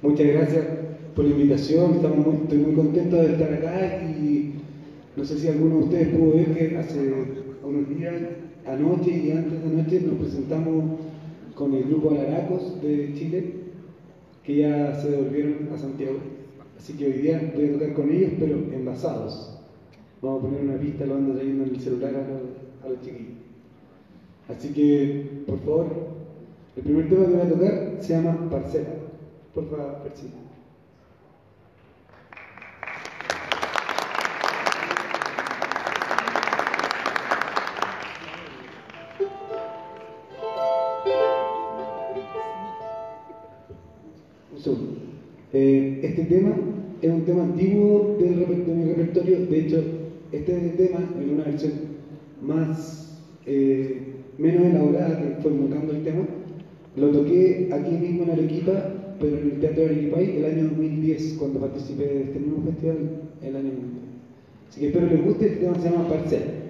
muchas gracias por la invitación, Estamos muy, estoy muy contento de estar acá y no sé si alguno de ustedes pudo ver que hace unos días, anoche y antes de anoche, nos presentamos con el grupo Alaracos de Chile, que ya se devolvieron a Santiago. Así que hoy día voy a tocar con ellos, pero envasados. Vamos a poner una pista, lo ando trayendo en el celular a los, a los chiquillos. Así que, por favor, el primer tema que voy a tocar se llama Parcela. Por favor, Percy. Eh, este tema es un tema antiguo de mi repertorio, de hecho, este tema, en una versión más, eh, menos elaborada que fue invocando el tema, lo toqué aquí mismo en Arequipa, pero en el Teatro de Arequipa el año 2010, cuando participé de este mismo festival, el año 2010. Así que espero les guste, este tema se llama Parcel.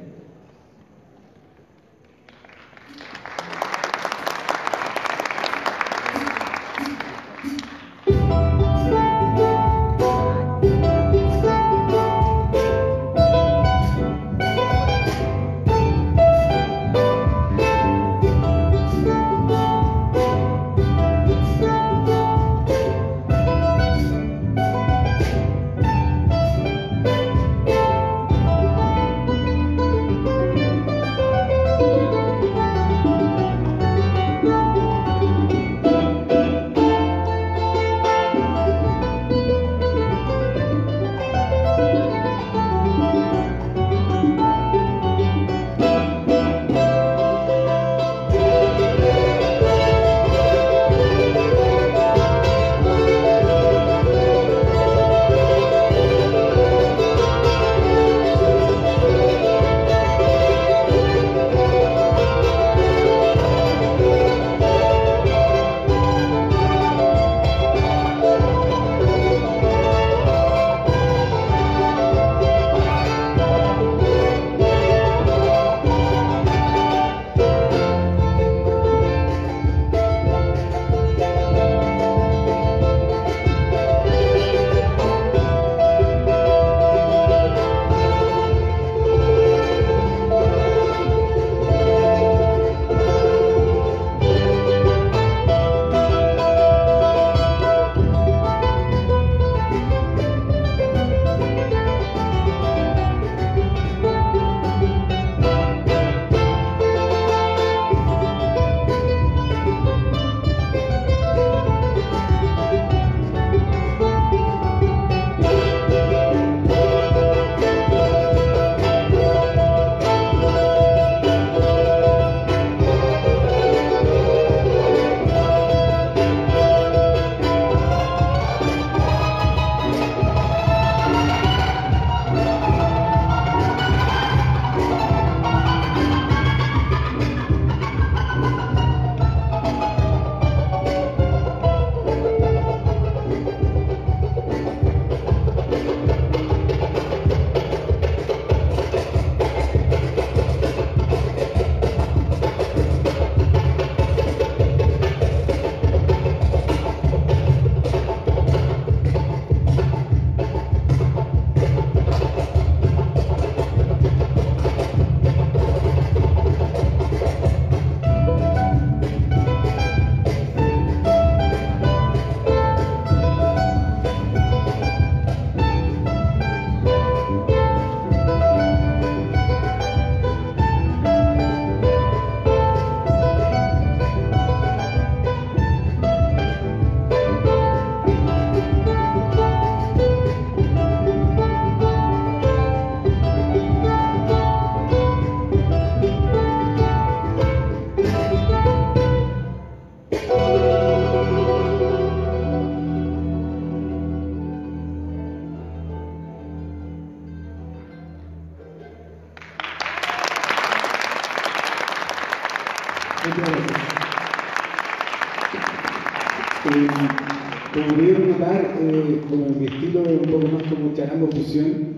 Fusión,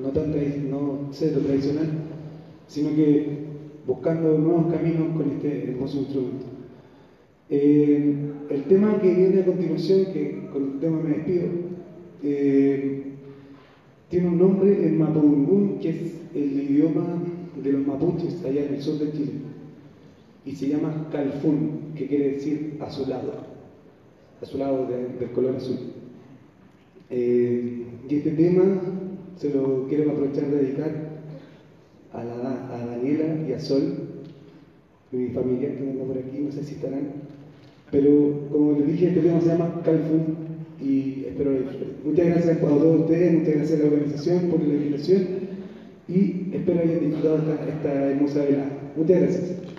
no tan no cero tradicional, sino que buscando nuevos caminos con este hermoso instrumento. Eh, el tema que viene a continuación, que con el tema me despido, eh, tiene un nombre en Mapudungún, que es el idioma de los mapuches allá en el sur de Chile, y se llama Calfún, que quiere decir azulado, azulado de- del color azul. Eh, y este tema se lo quiero aprovechar de dedicar a, la- Daniela y a Sol, mi familia que anda por aquí, no sé si estarán, pero como les dije, este tema se llama Calfun y espero lo. Muchas gracias a todos ustedes, muchas gracias a la organización por la invitación y espero hayan disfrutado esta, esta hermosa velada. Muchas gracias.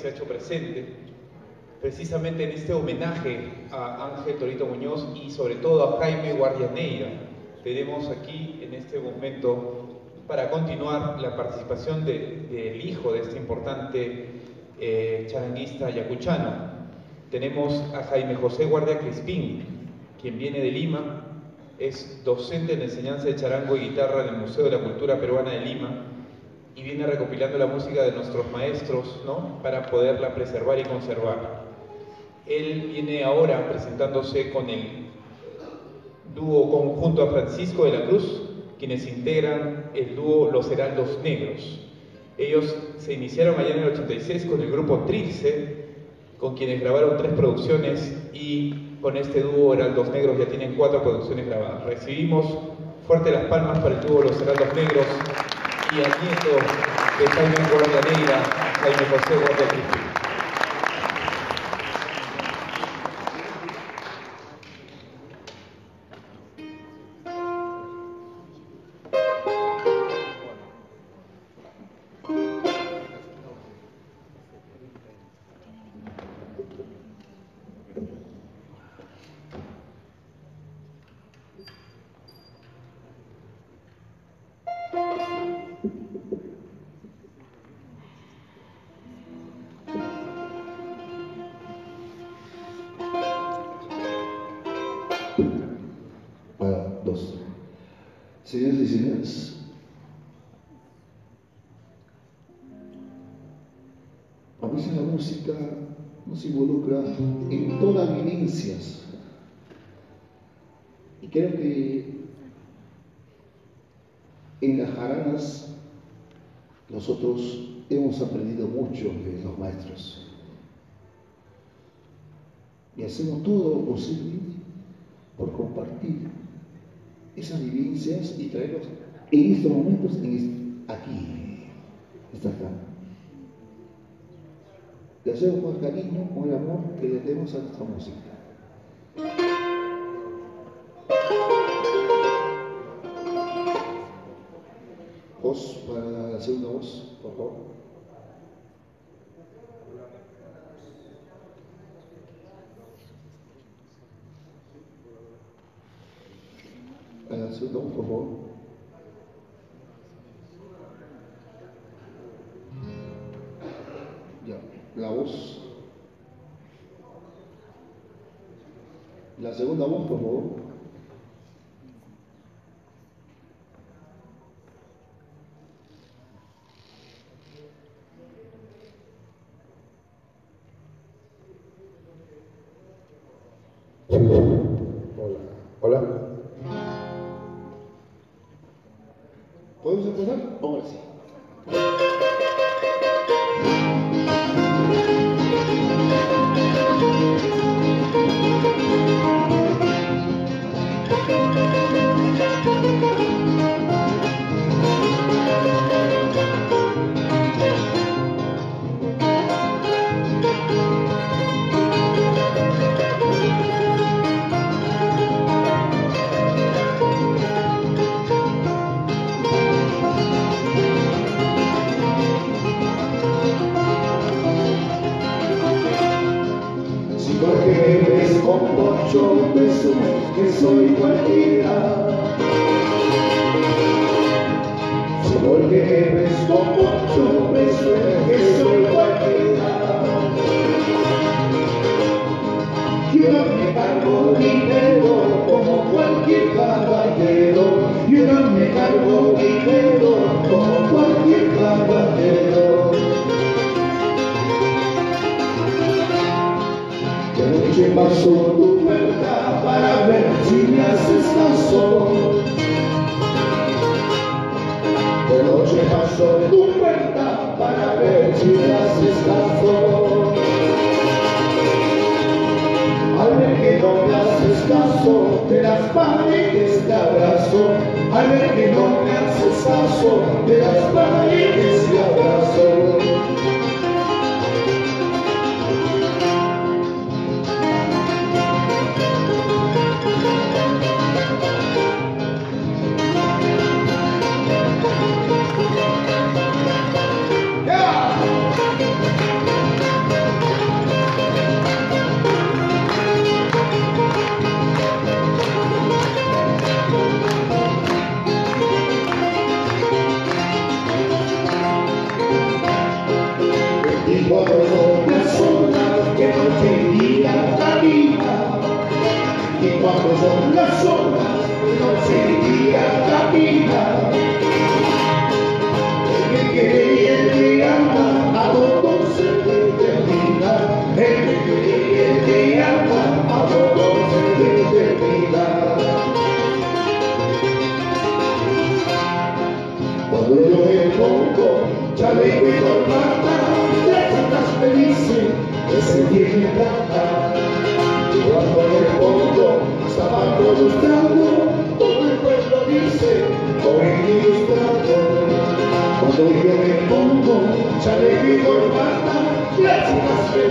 Se ha hecho presente precisamente en este homenaje a Ángel Torito Muñoz y sobre todo a Jaime Guardianeira. Tenemos aquí en este momento para continuar la participación del hijo de este importante eh, charanguista yacuchano. Tenemos a Jaime José Guardia Crispín, quien viene de Lima, es docente en enseñanza de charango y guitarra en el Museo de la Cultura Peruana de Lima y viene recopilando la música de nuestros maestros ¿no? para poderla preservar y conservar. Él viene ahora presentándose con el dúo conjunto a Francisco de la Cruz, quienes integran el dúo Los Heraldos Negros. Ellos se iniciaron allá en el 86 con el grupo Trilce, con quienes grabaron tres producciones y con este dúo Heraldos Negros ya tienen cuatro producciones grabadas. Recibimos fuerte las palmas para el dúo Los Heraldos Negros y al nieto de Jaime Guardia Negra, Jaime José Guardia nosotros hemos aprendido mucho de los maestros. Y hacemos todo lo posible por compartir esas vivencias y traerlos en estos momentos en aquí, está acá. Le hacemos con el cariño, con el amor que le demos a nuestra música. Voz para la segunda voz, por favor. segunda, por favor. Ya, la voz. La segunda voz, por favor.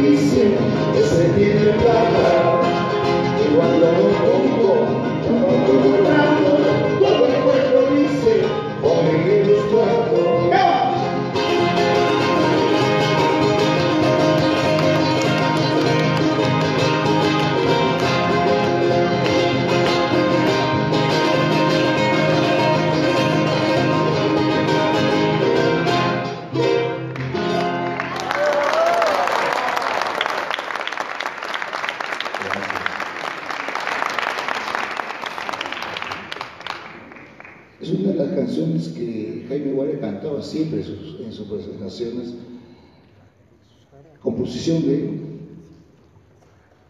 dice que se tiene plata y cuando lo pongo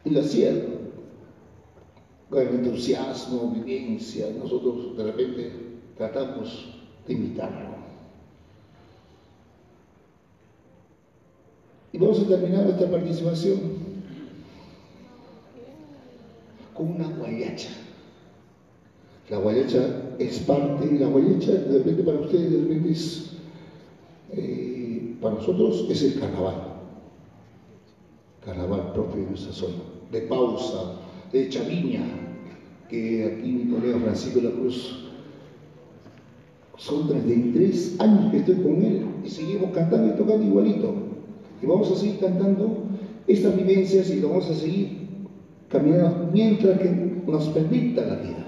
Y la hacían con entusiasmo, vivencia. Nosotros de repente tratamos de imitarlo. Y vamos a terminar nuestra participación con una guayacha. La guayacha es parte, y la guayacha de repente para ustedes, de repente es, eh, para nosotros es el carnaval. Carnaval propio de un sazón, de pausa, de chaviña, que aquí mi colega Francisco de la Cruz son 33 años que estoy con él y seguimos cantando y tocando igualito. Y vamos a seguir cantando estas vivencias y vamos a seguir caminando mientras que nos permita la vida.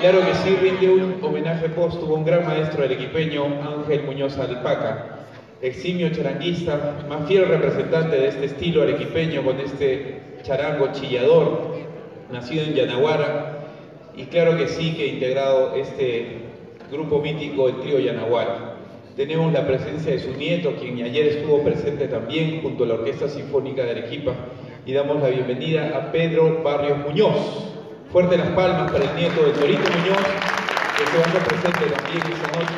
Claro que sí, rinde un homenaje póstumo a un gran maestro del equipeño, Ángel Muñoz Alpaca, eximio charanguista, más fiel representante de este estilo arequipeño con este charango chillador, nacido en Yanaguara, y claro que sí que ha integrado este grupo mítico, el trío Yanaguara. Tenemos la presencia de su nieto, quien ayer estuvo presente también junto a la Orquesta Sinfónica de Arequipa, y damos la bienvenida a Pedro Barrios Muñoz. Fuerte las palmas para el nieto de Torito Muñoz, que se va a presente también esta noche.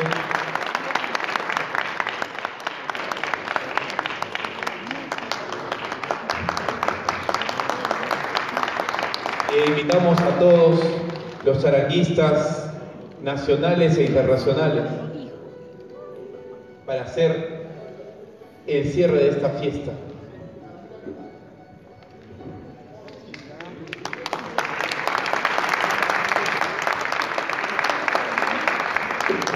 E invitamos a todos los charanguistas nacionales e internacionales para hacer el cierre de esta fiesta.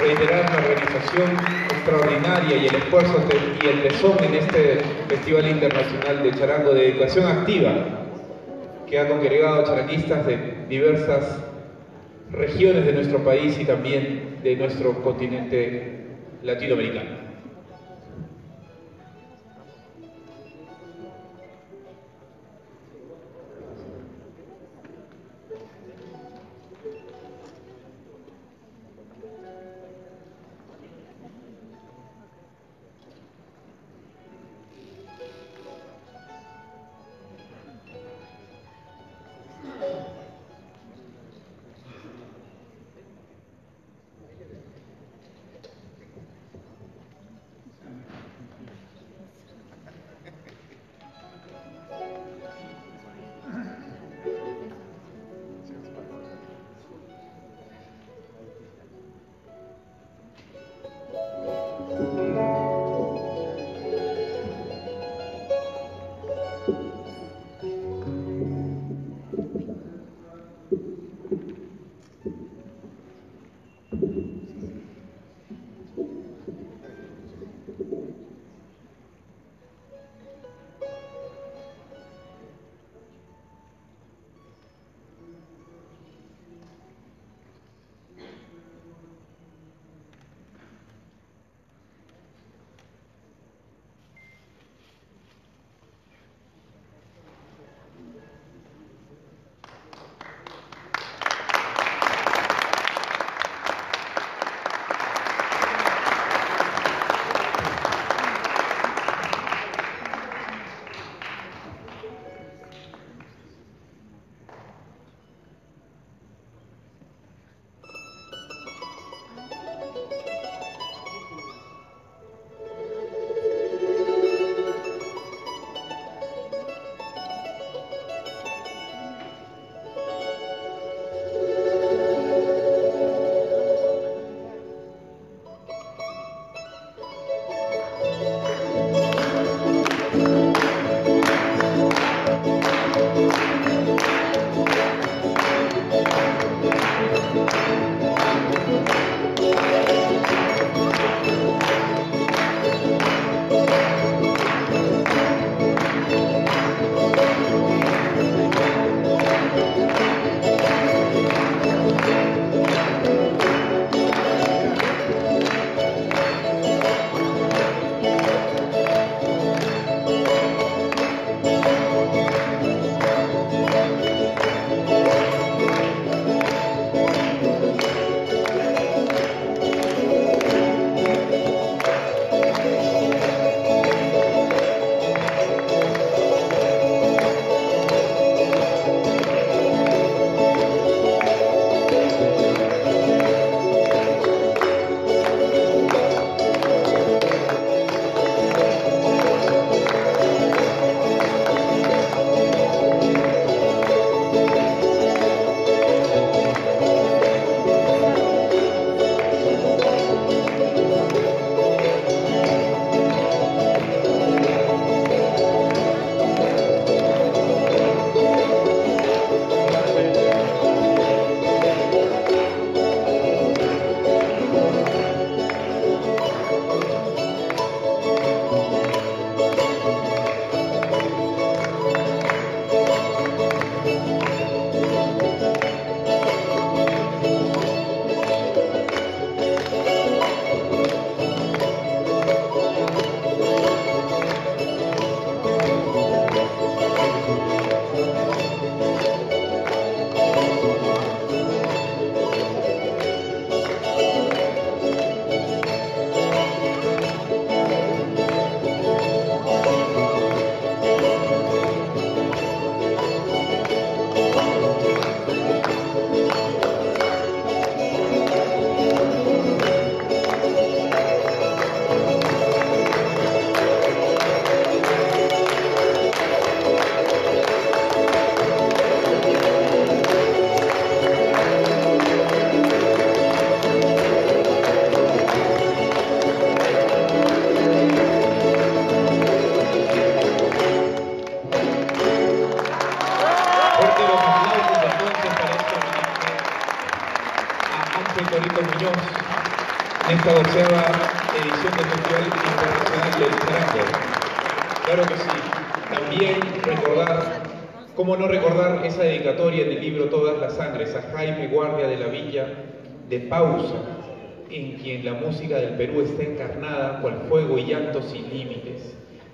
Reiterar la organización extraordinaria y el esfuerzo y el tesón en este Festival Internacional de Charango de Educación Activa, que ha congregado charanguistas de diversas regiones de nuestro país y también de nuestro continente latinoamericano.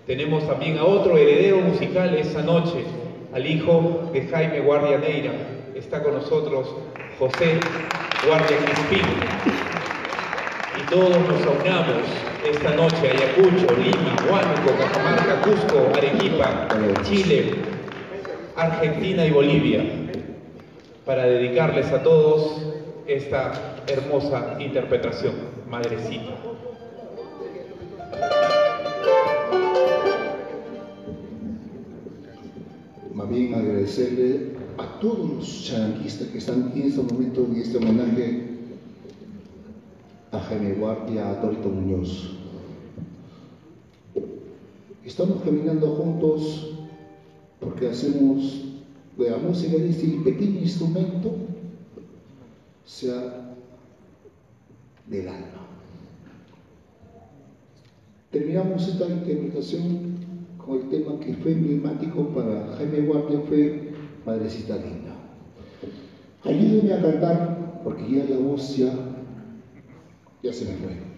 Tenemos también a otro heredero musical esa noche, al hijo de Jaime Guardia Neira. Está con nosotros José Guardia Crispín. Y todos nos aunamos esta noche a Ayacucho, Lima, Huánuco, Cajamarca, Cusco, Arequipa, Chile, Argentina y Bolivia para dedicarles a todos esta hermosa interpretación, Madrecita. también agradecerle a todos los charanquistas que están en este momento en este homenaje a Jaime Guardia, a Torito Muñoz. Estamos caminando juntos porque hacemos de la música de este pequeño instrumento sea del alma. Terminamos esta interpretación con el tema que fue emblemático para Jaime Guardia, fue Madrecita Linda. Ayúdenme a cantar, porque ya la voz ya, ya se me fue.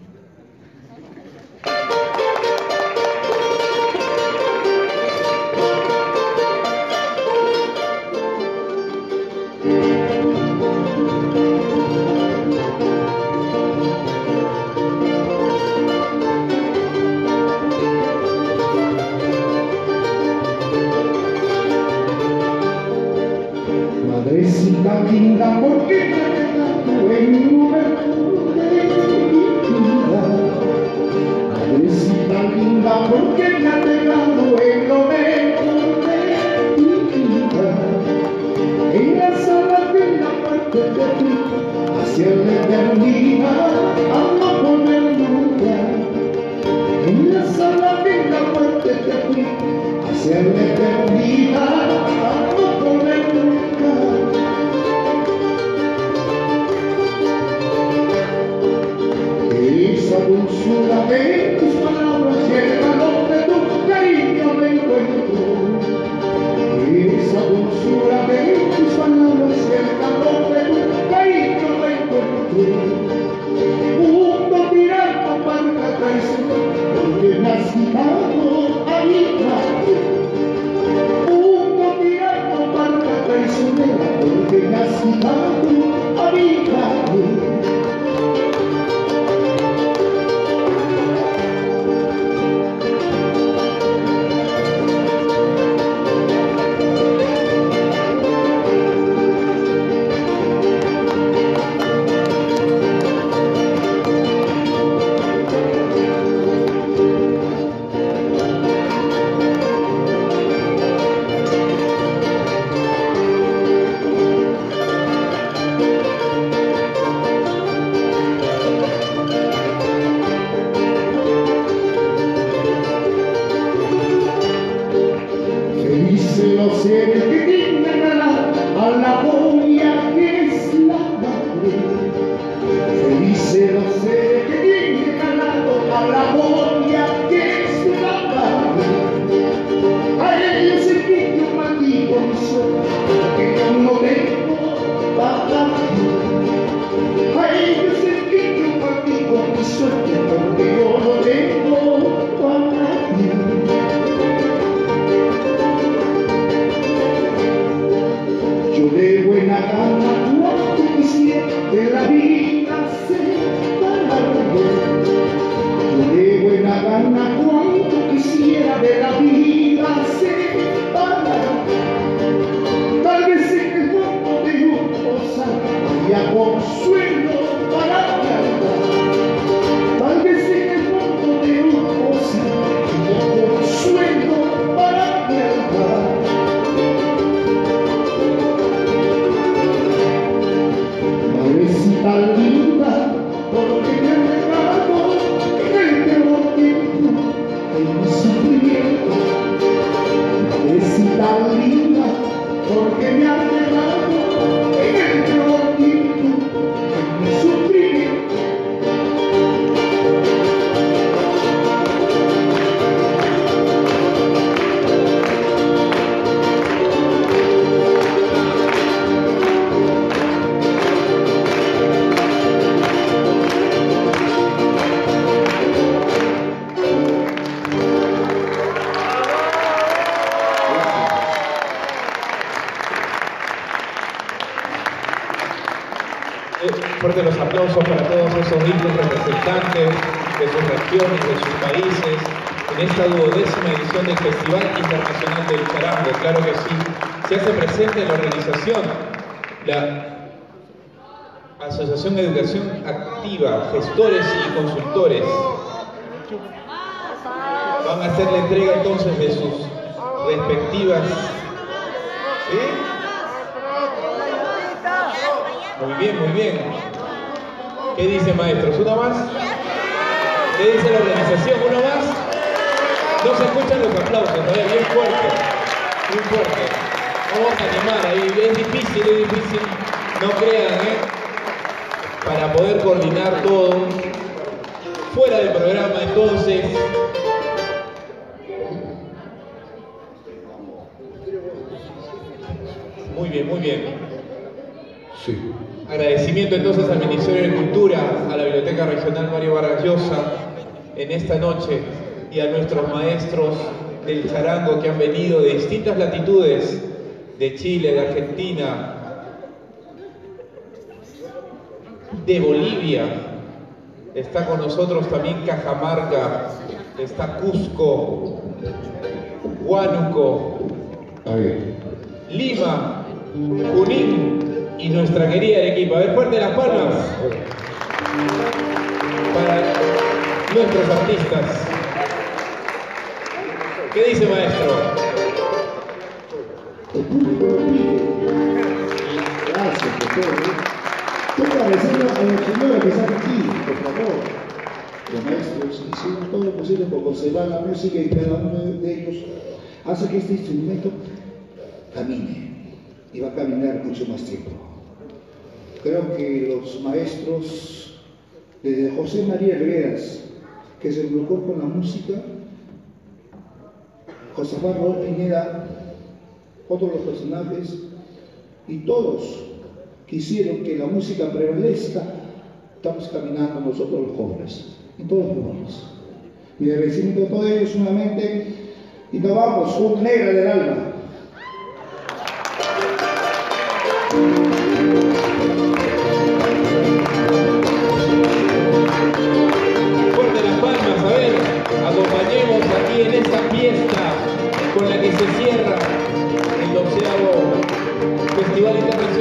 Hallelujah. Esta duodécima edición del Festival Internacional del Charango. Claro que sí, se hace presente en la organización la Asociación de Educación Activa, gestores y consultores. Van a hacer la entrega entonces de sus respectivas. ¿Sí? Muy bien, muy bien. ¿Qué dice maestros? ¿Una más? ¿Qué dice la organización? ¿Una más? No se escuchan los aplausos, a ver, bien fuerte, bien fuerte. Vamos a animar ahí, es difícil, es difícil, no crean, ¿eh? Para poder coordinar todo. Fuera del programa, entonces, Muy bien, muy bien. Sí. Agradecimiento entonces al Ministerio de Cultura, a la Biblioteca Regional Mario Vargas Llosa en esta noche y a nuestros maestros del charango que han venido de distintas latitudes, de Chile, de Argentina, de Bolivia. Está con nosotros también Cajamarca, está Cusco, Huánuco, Lima, Junín y nuestra querida Arequipa. A ver, fuerte las palmas para nuestros artistas. ¿Qué dice maestro? Gracias, doctor. Quiero agradecer a los señores que están aquí, por favor. Los maestros hicieron todo lo posible por conservar la música y cada uno de ellos hace que este instrumento camine y va a caminar mucho más tiempo. Creo que los maestros, desde José María Herreras, que se involucró con la música, José Manuel Piñera, otros los personajes, y todos quisieron que la música prevalezca, estamos caminando nosotros los jóvenes, en todos los lugares. Mi agradecimiento a todos ellos nuevamente, y nos vamos, un negra del alma. Fuerte las palmas, a ver, acompañemos aquí en esta fiesta con la que se cierra el doceavo Festival Internacional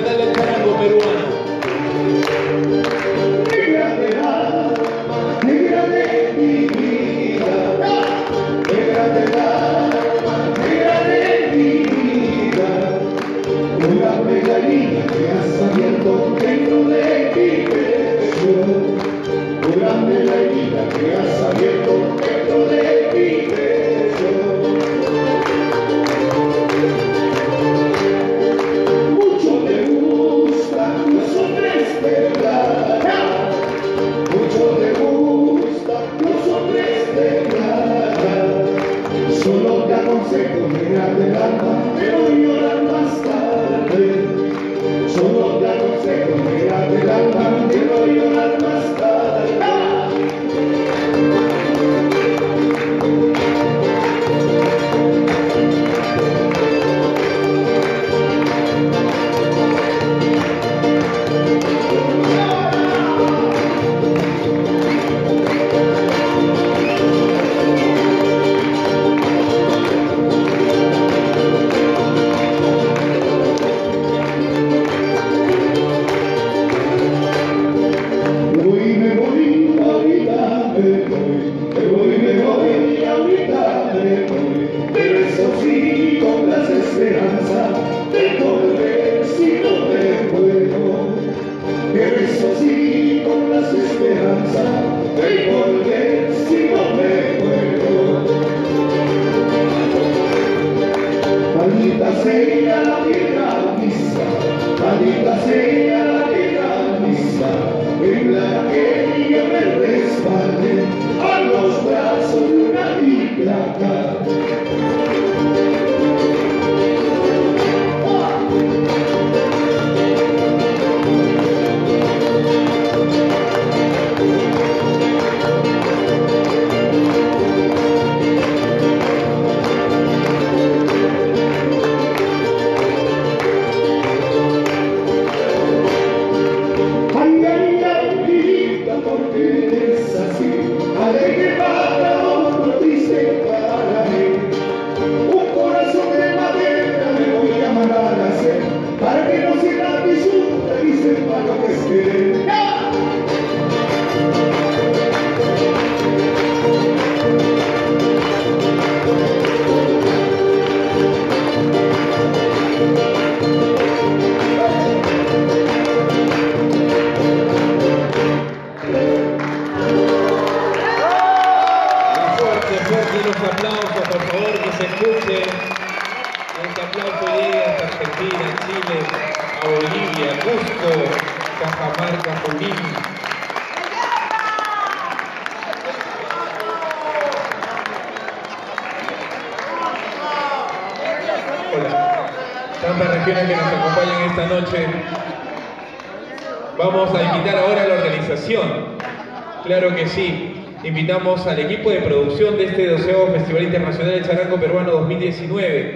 Invitamos al equipo de producción de este 12 Festival Internacional del Charango Peruano 2019,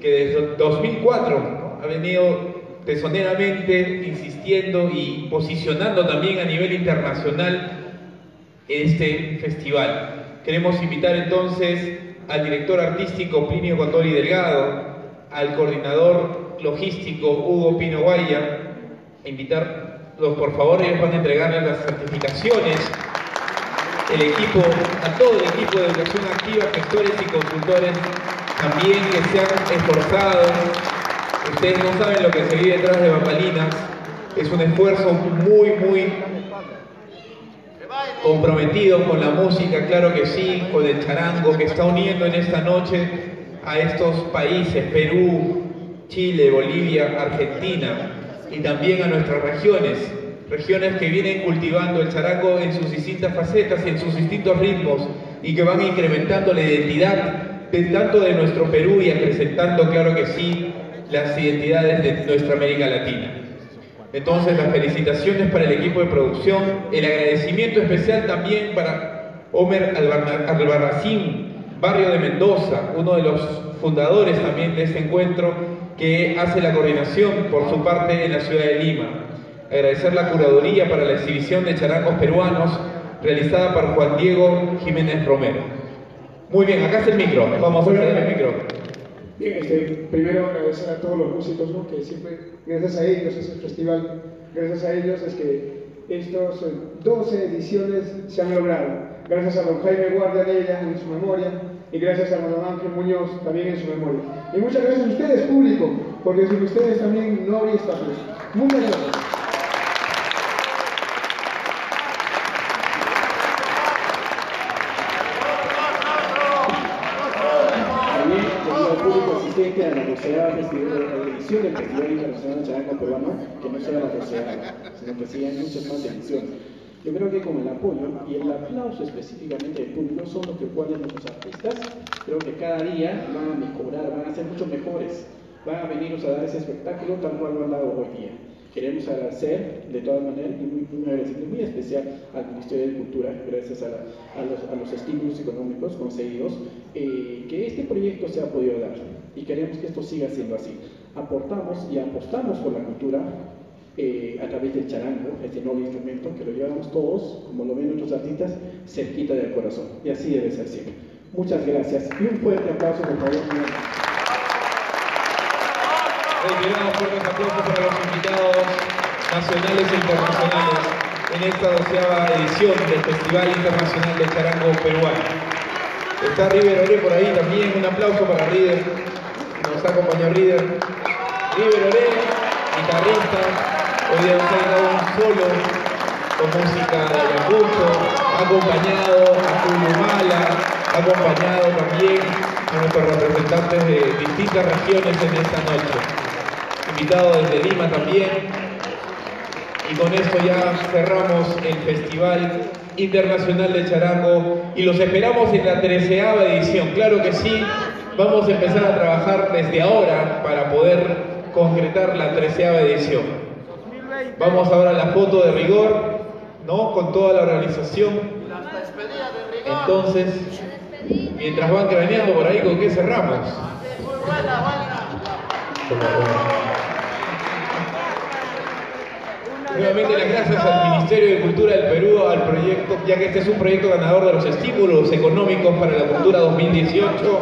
que desde 2004 ¿no? ha venido tesoneramente insistiendo y posicionando también a nivel internacional este festival. Queremos invitar entonces al director artístico Plinio Contori Delgado, al coordinador logístico Hugo Pino Guaya, invitarlos por favor, ellos van a entregarles las certificaciones, el equipo, a todo el equipo de educación activa, gestores y consultores también que se han esforzado. Ustedes no saben lo que se vive detrás de bambalinas. Es un esfuerzo muy, muy comprometido con la música, claro que sí, con el charango que está uniendo en esta noche a estos países, Perú, Chile, Bolivia, Argentina y también a nuestras regiones, regiones que vienen cultivando el charango en sus distintas facetas y en sus distintos ritmos y que van incrementando la identidad de tanto de nuestro Perú y acrecentando, claro que sí, las identidades de nuestra América Latina. Entonces, las felicitaciones para el equipo de producción, el agradecimiento especial también para Omer Albarracín, barrio de Mendoza, uno de los fundadores también de este encuentro, que hace la coordinación por su parte en la ciudad de Lima. Agradecer la curaduría para la exhibición de charangos peruanos realizada por Juan Diego Jiménez Romero. Muy bien, acá está el micro, vamos a hacer el micro. Bien, este, primero agradecer a todos los músicos, ¿no? que siempre, gracias a ellos, es el festival, gracias a ellos es que estas 12 ediciones se han logrado. Gracias a don Jaime Guardia en su memoria y gracias a don Ángel Muñoz también en su memoria. Y muchas gracias a ustedes, público, porque sin ustedes también no habría esta Muchas gracias. Asistente a la edición del Festival Internacional de Charango Peruano, que no sea la doceava, sino que sigan muchas más ediciones. Yo creo que con el apoyo y el aplauso específicamente del público son los que ponen nuestros artistas. Creo que cada día van a mejorar, van a ser mucho mejores, van a venirnos a dar ese espectáculo tal cual lo han dado hoy día. Queremos agradecer de todas maneras y muy, agradecimiento muy especial al Ministerio de Cultura, gracias a, los, a los, estímulos económicos conseguidos, eh, que este proyecto se ha podido dar y queremos que esto siga siendo así. Aportamos y apostamos por la cultura eh, a través del charango, este nuevo instrumento que lo llevamos todos, como lo ven nuestros artistas, cerquita del corazón. Y así debe ser siempre. Muchas gracias y un fuerte aplauso, por favor. Reiteramos fuertes aplausos para los invitados nacionales e internacionales en esta doceava edición del Festival Internacional de Charango Peruano. Está River Ore por ahí también, un aplauso para River, nos acompaña River. River Ore, guitarrista, Hoy día un solo con música de Ayacucho, acompañado a Julio Mala, acompañado también a nuestros representantes de distintas regiones en esta noche. Invitado desde Lima también. Y con esto ya cerramos el Festival Internacional de Charango y los esperamos en la treceava edición. Claro que sí, vamos a empezar a trabajar desde ahora para poder concretar la treceava edición. Vamos ahora a la foto de rigor, ¿no? Con toda la organización. Entonces, mientras van craneando por ahí, ¿con qué cerramos? Nuevamente las gracias al Ministerio de Cultura del Perú, al proyecto, ya que este es un proyecto ganador de los estímulos económicos para la cultura 2018.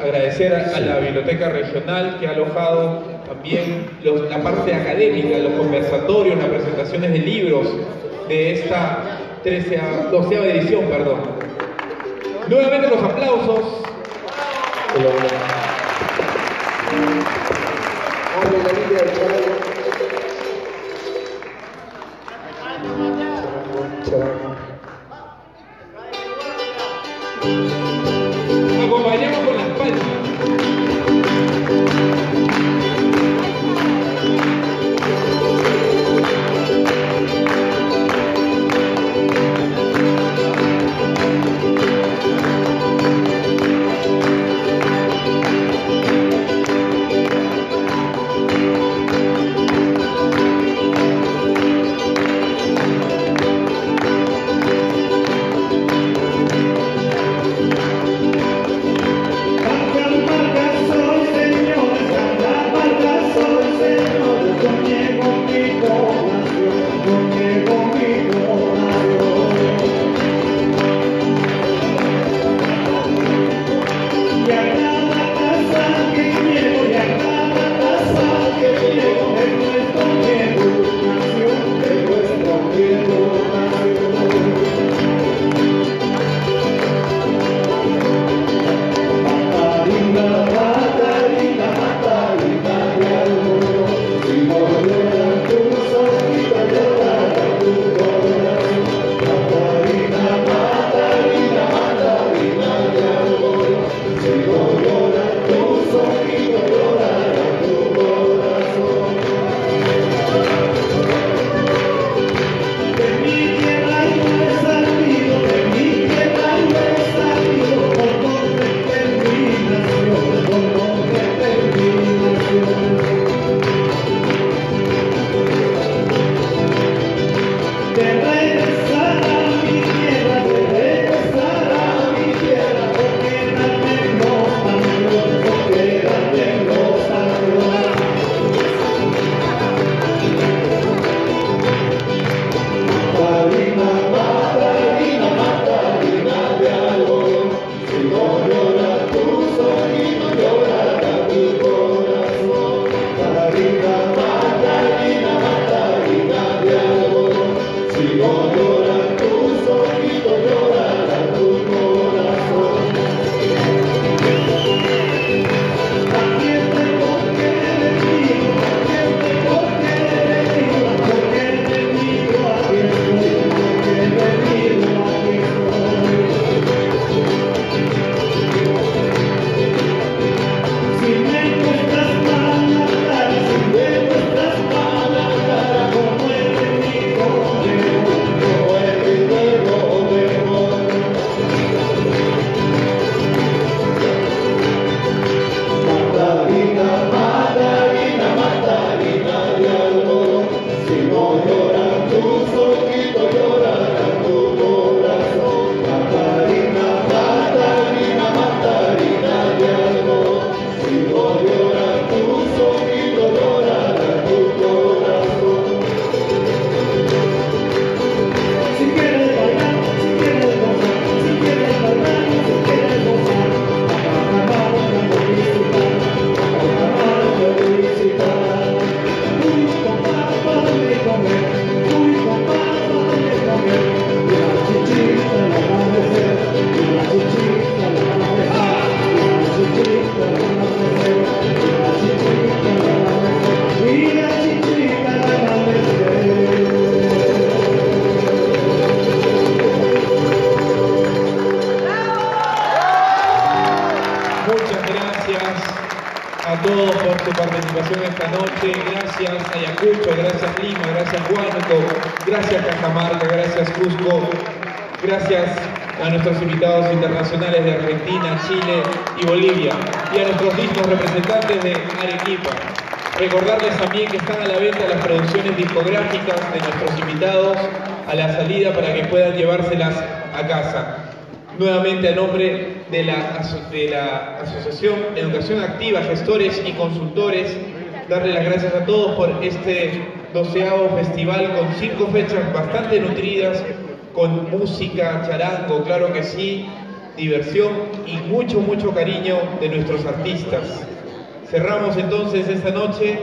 Agradecer a la Biblioteca Regional que ha alojado también la parte académica, los conversatorios, las presentaciones de libros de esta 13 12 edición, perdón. Nuevamente los aplausos. Acompañamos Gestores y Consultores, darle las gracias a todos por este doceavo festival con cinco fechas bastante nutridas, con música, charango, claro que sí, diversión y mucho, mucho cariño de nuestros artistas. Cerramos entonces esta noche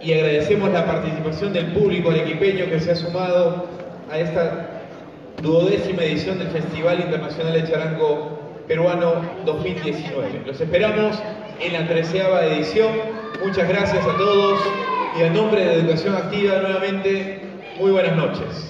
y agradecemos la participación del público arequipeño que se ha sumado a esta duodécima edición del Festival Internacional de Charango Peruano 2019. Los esperamos en la treceava edición. Muchas gracias a todos y a nombre de Educación Activa nuevamente, muy buenas noches.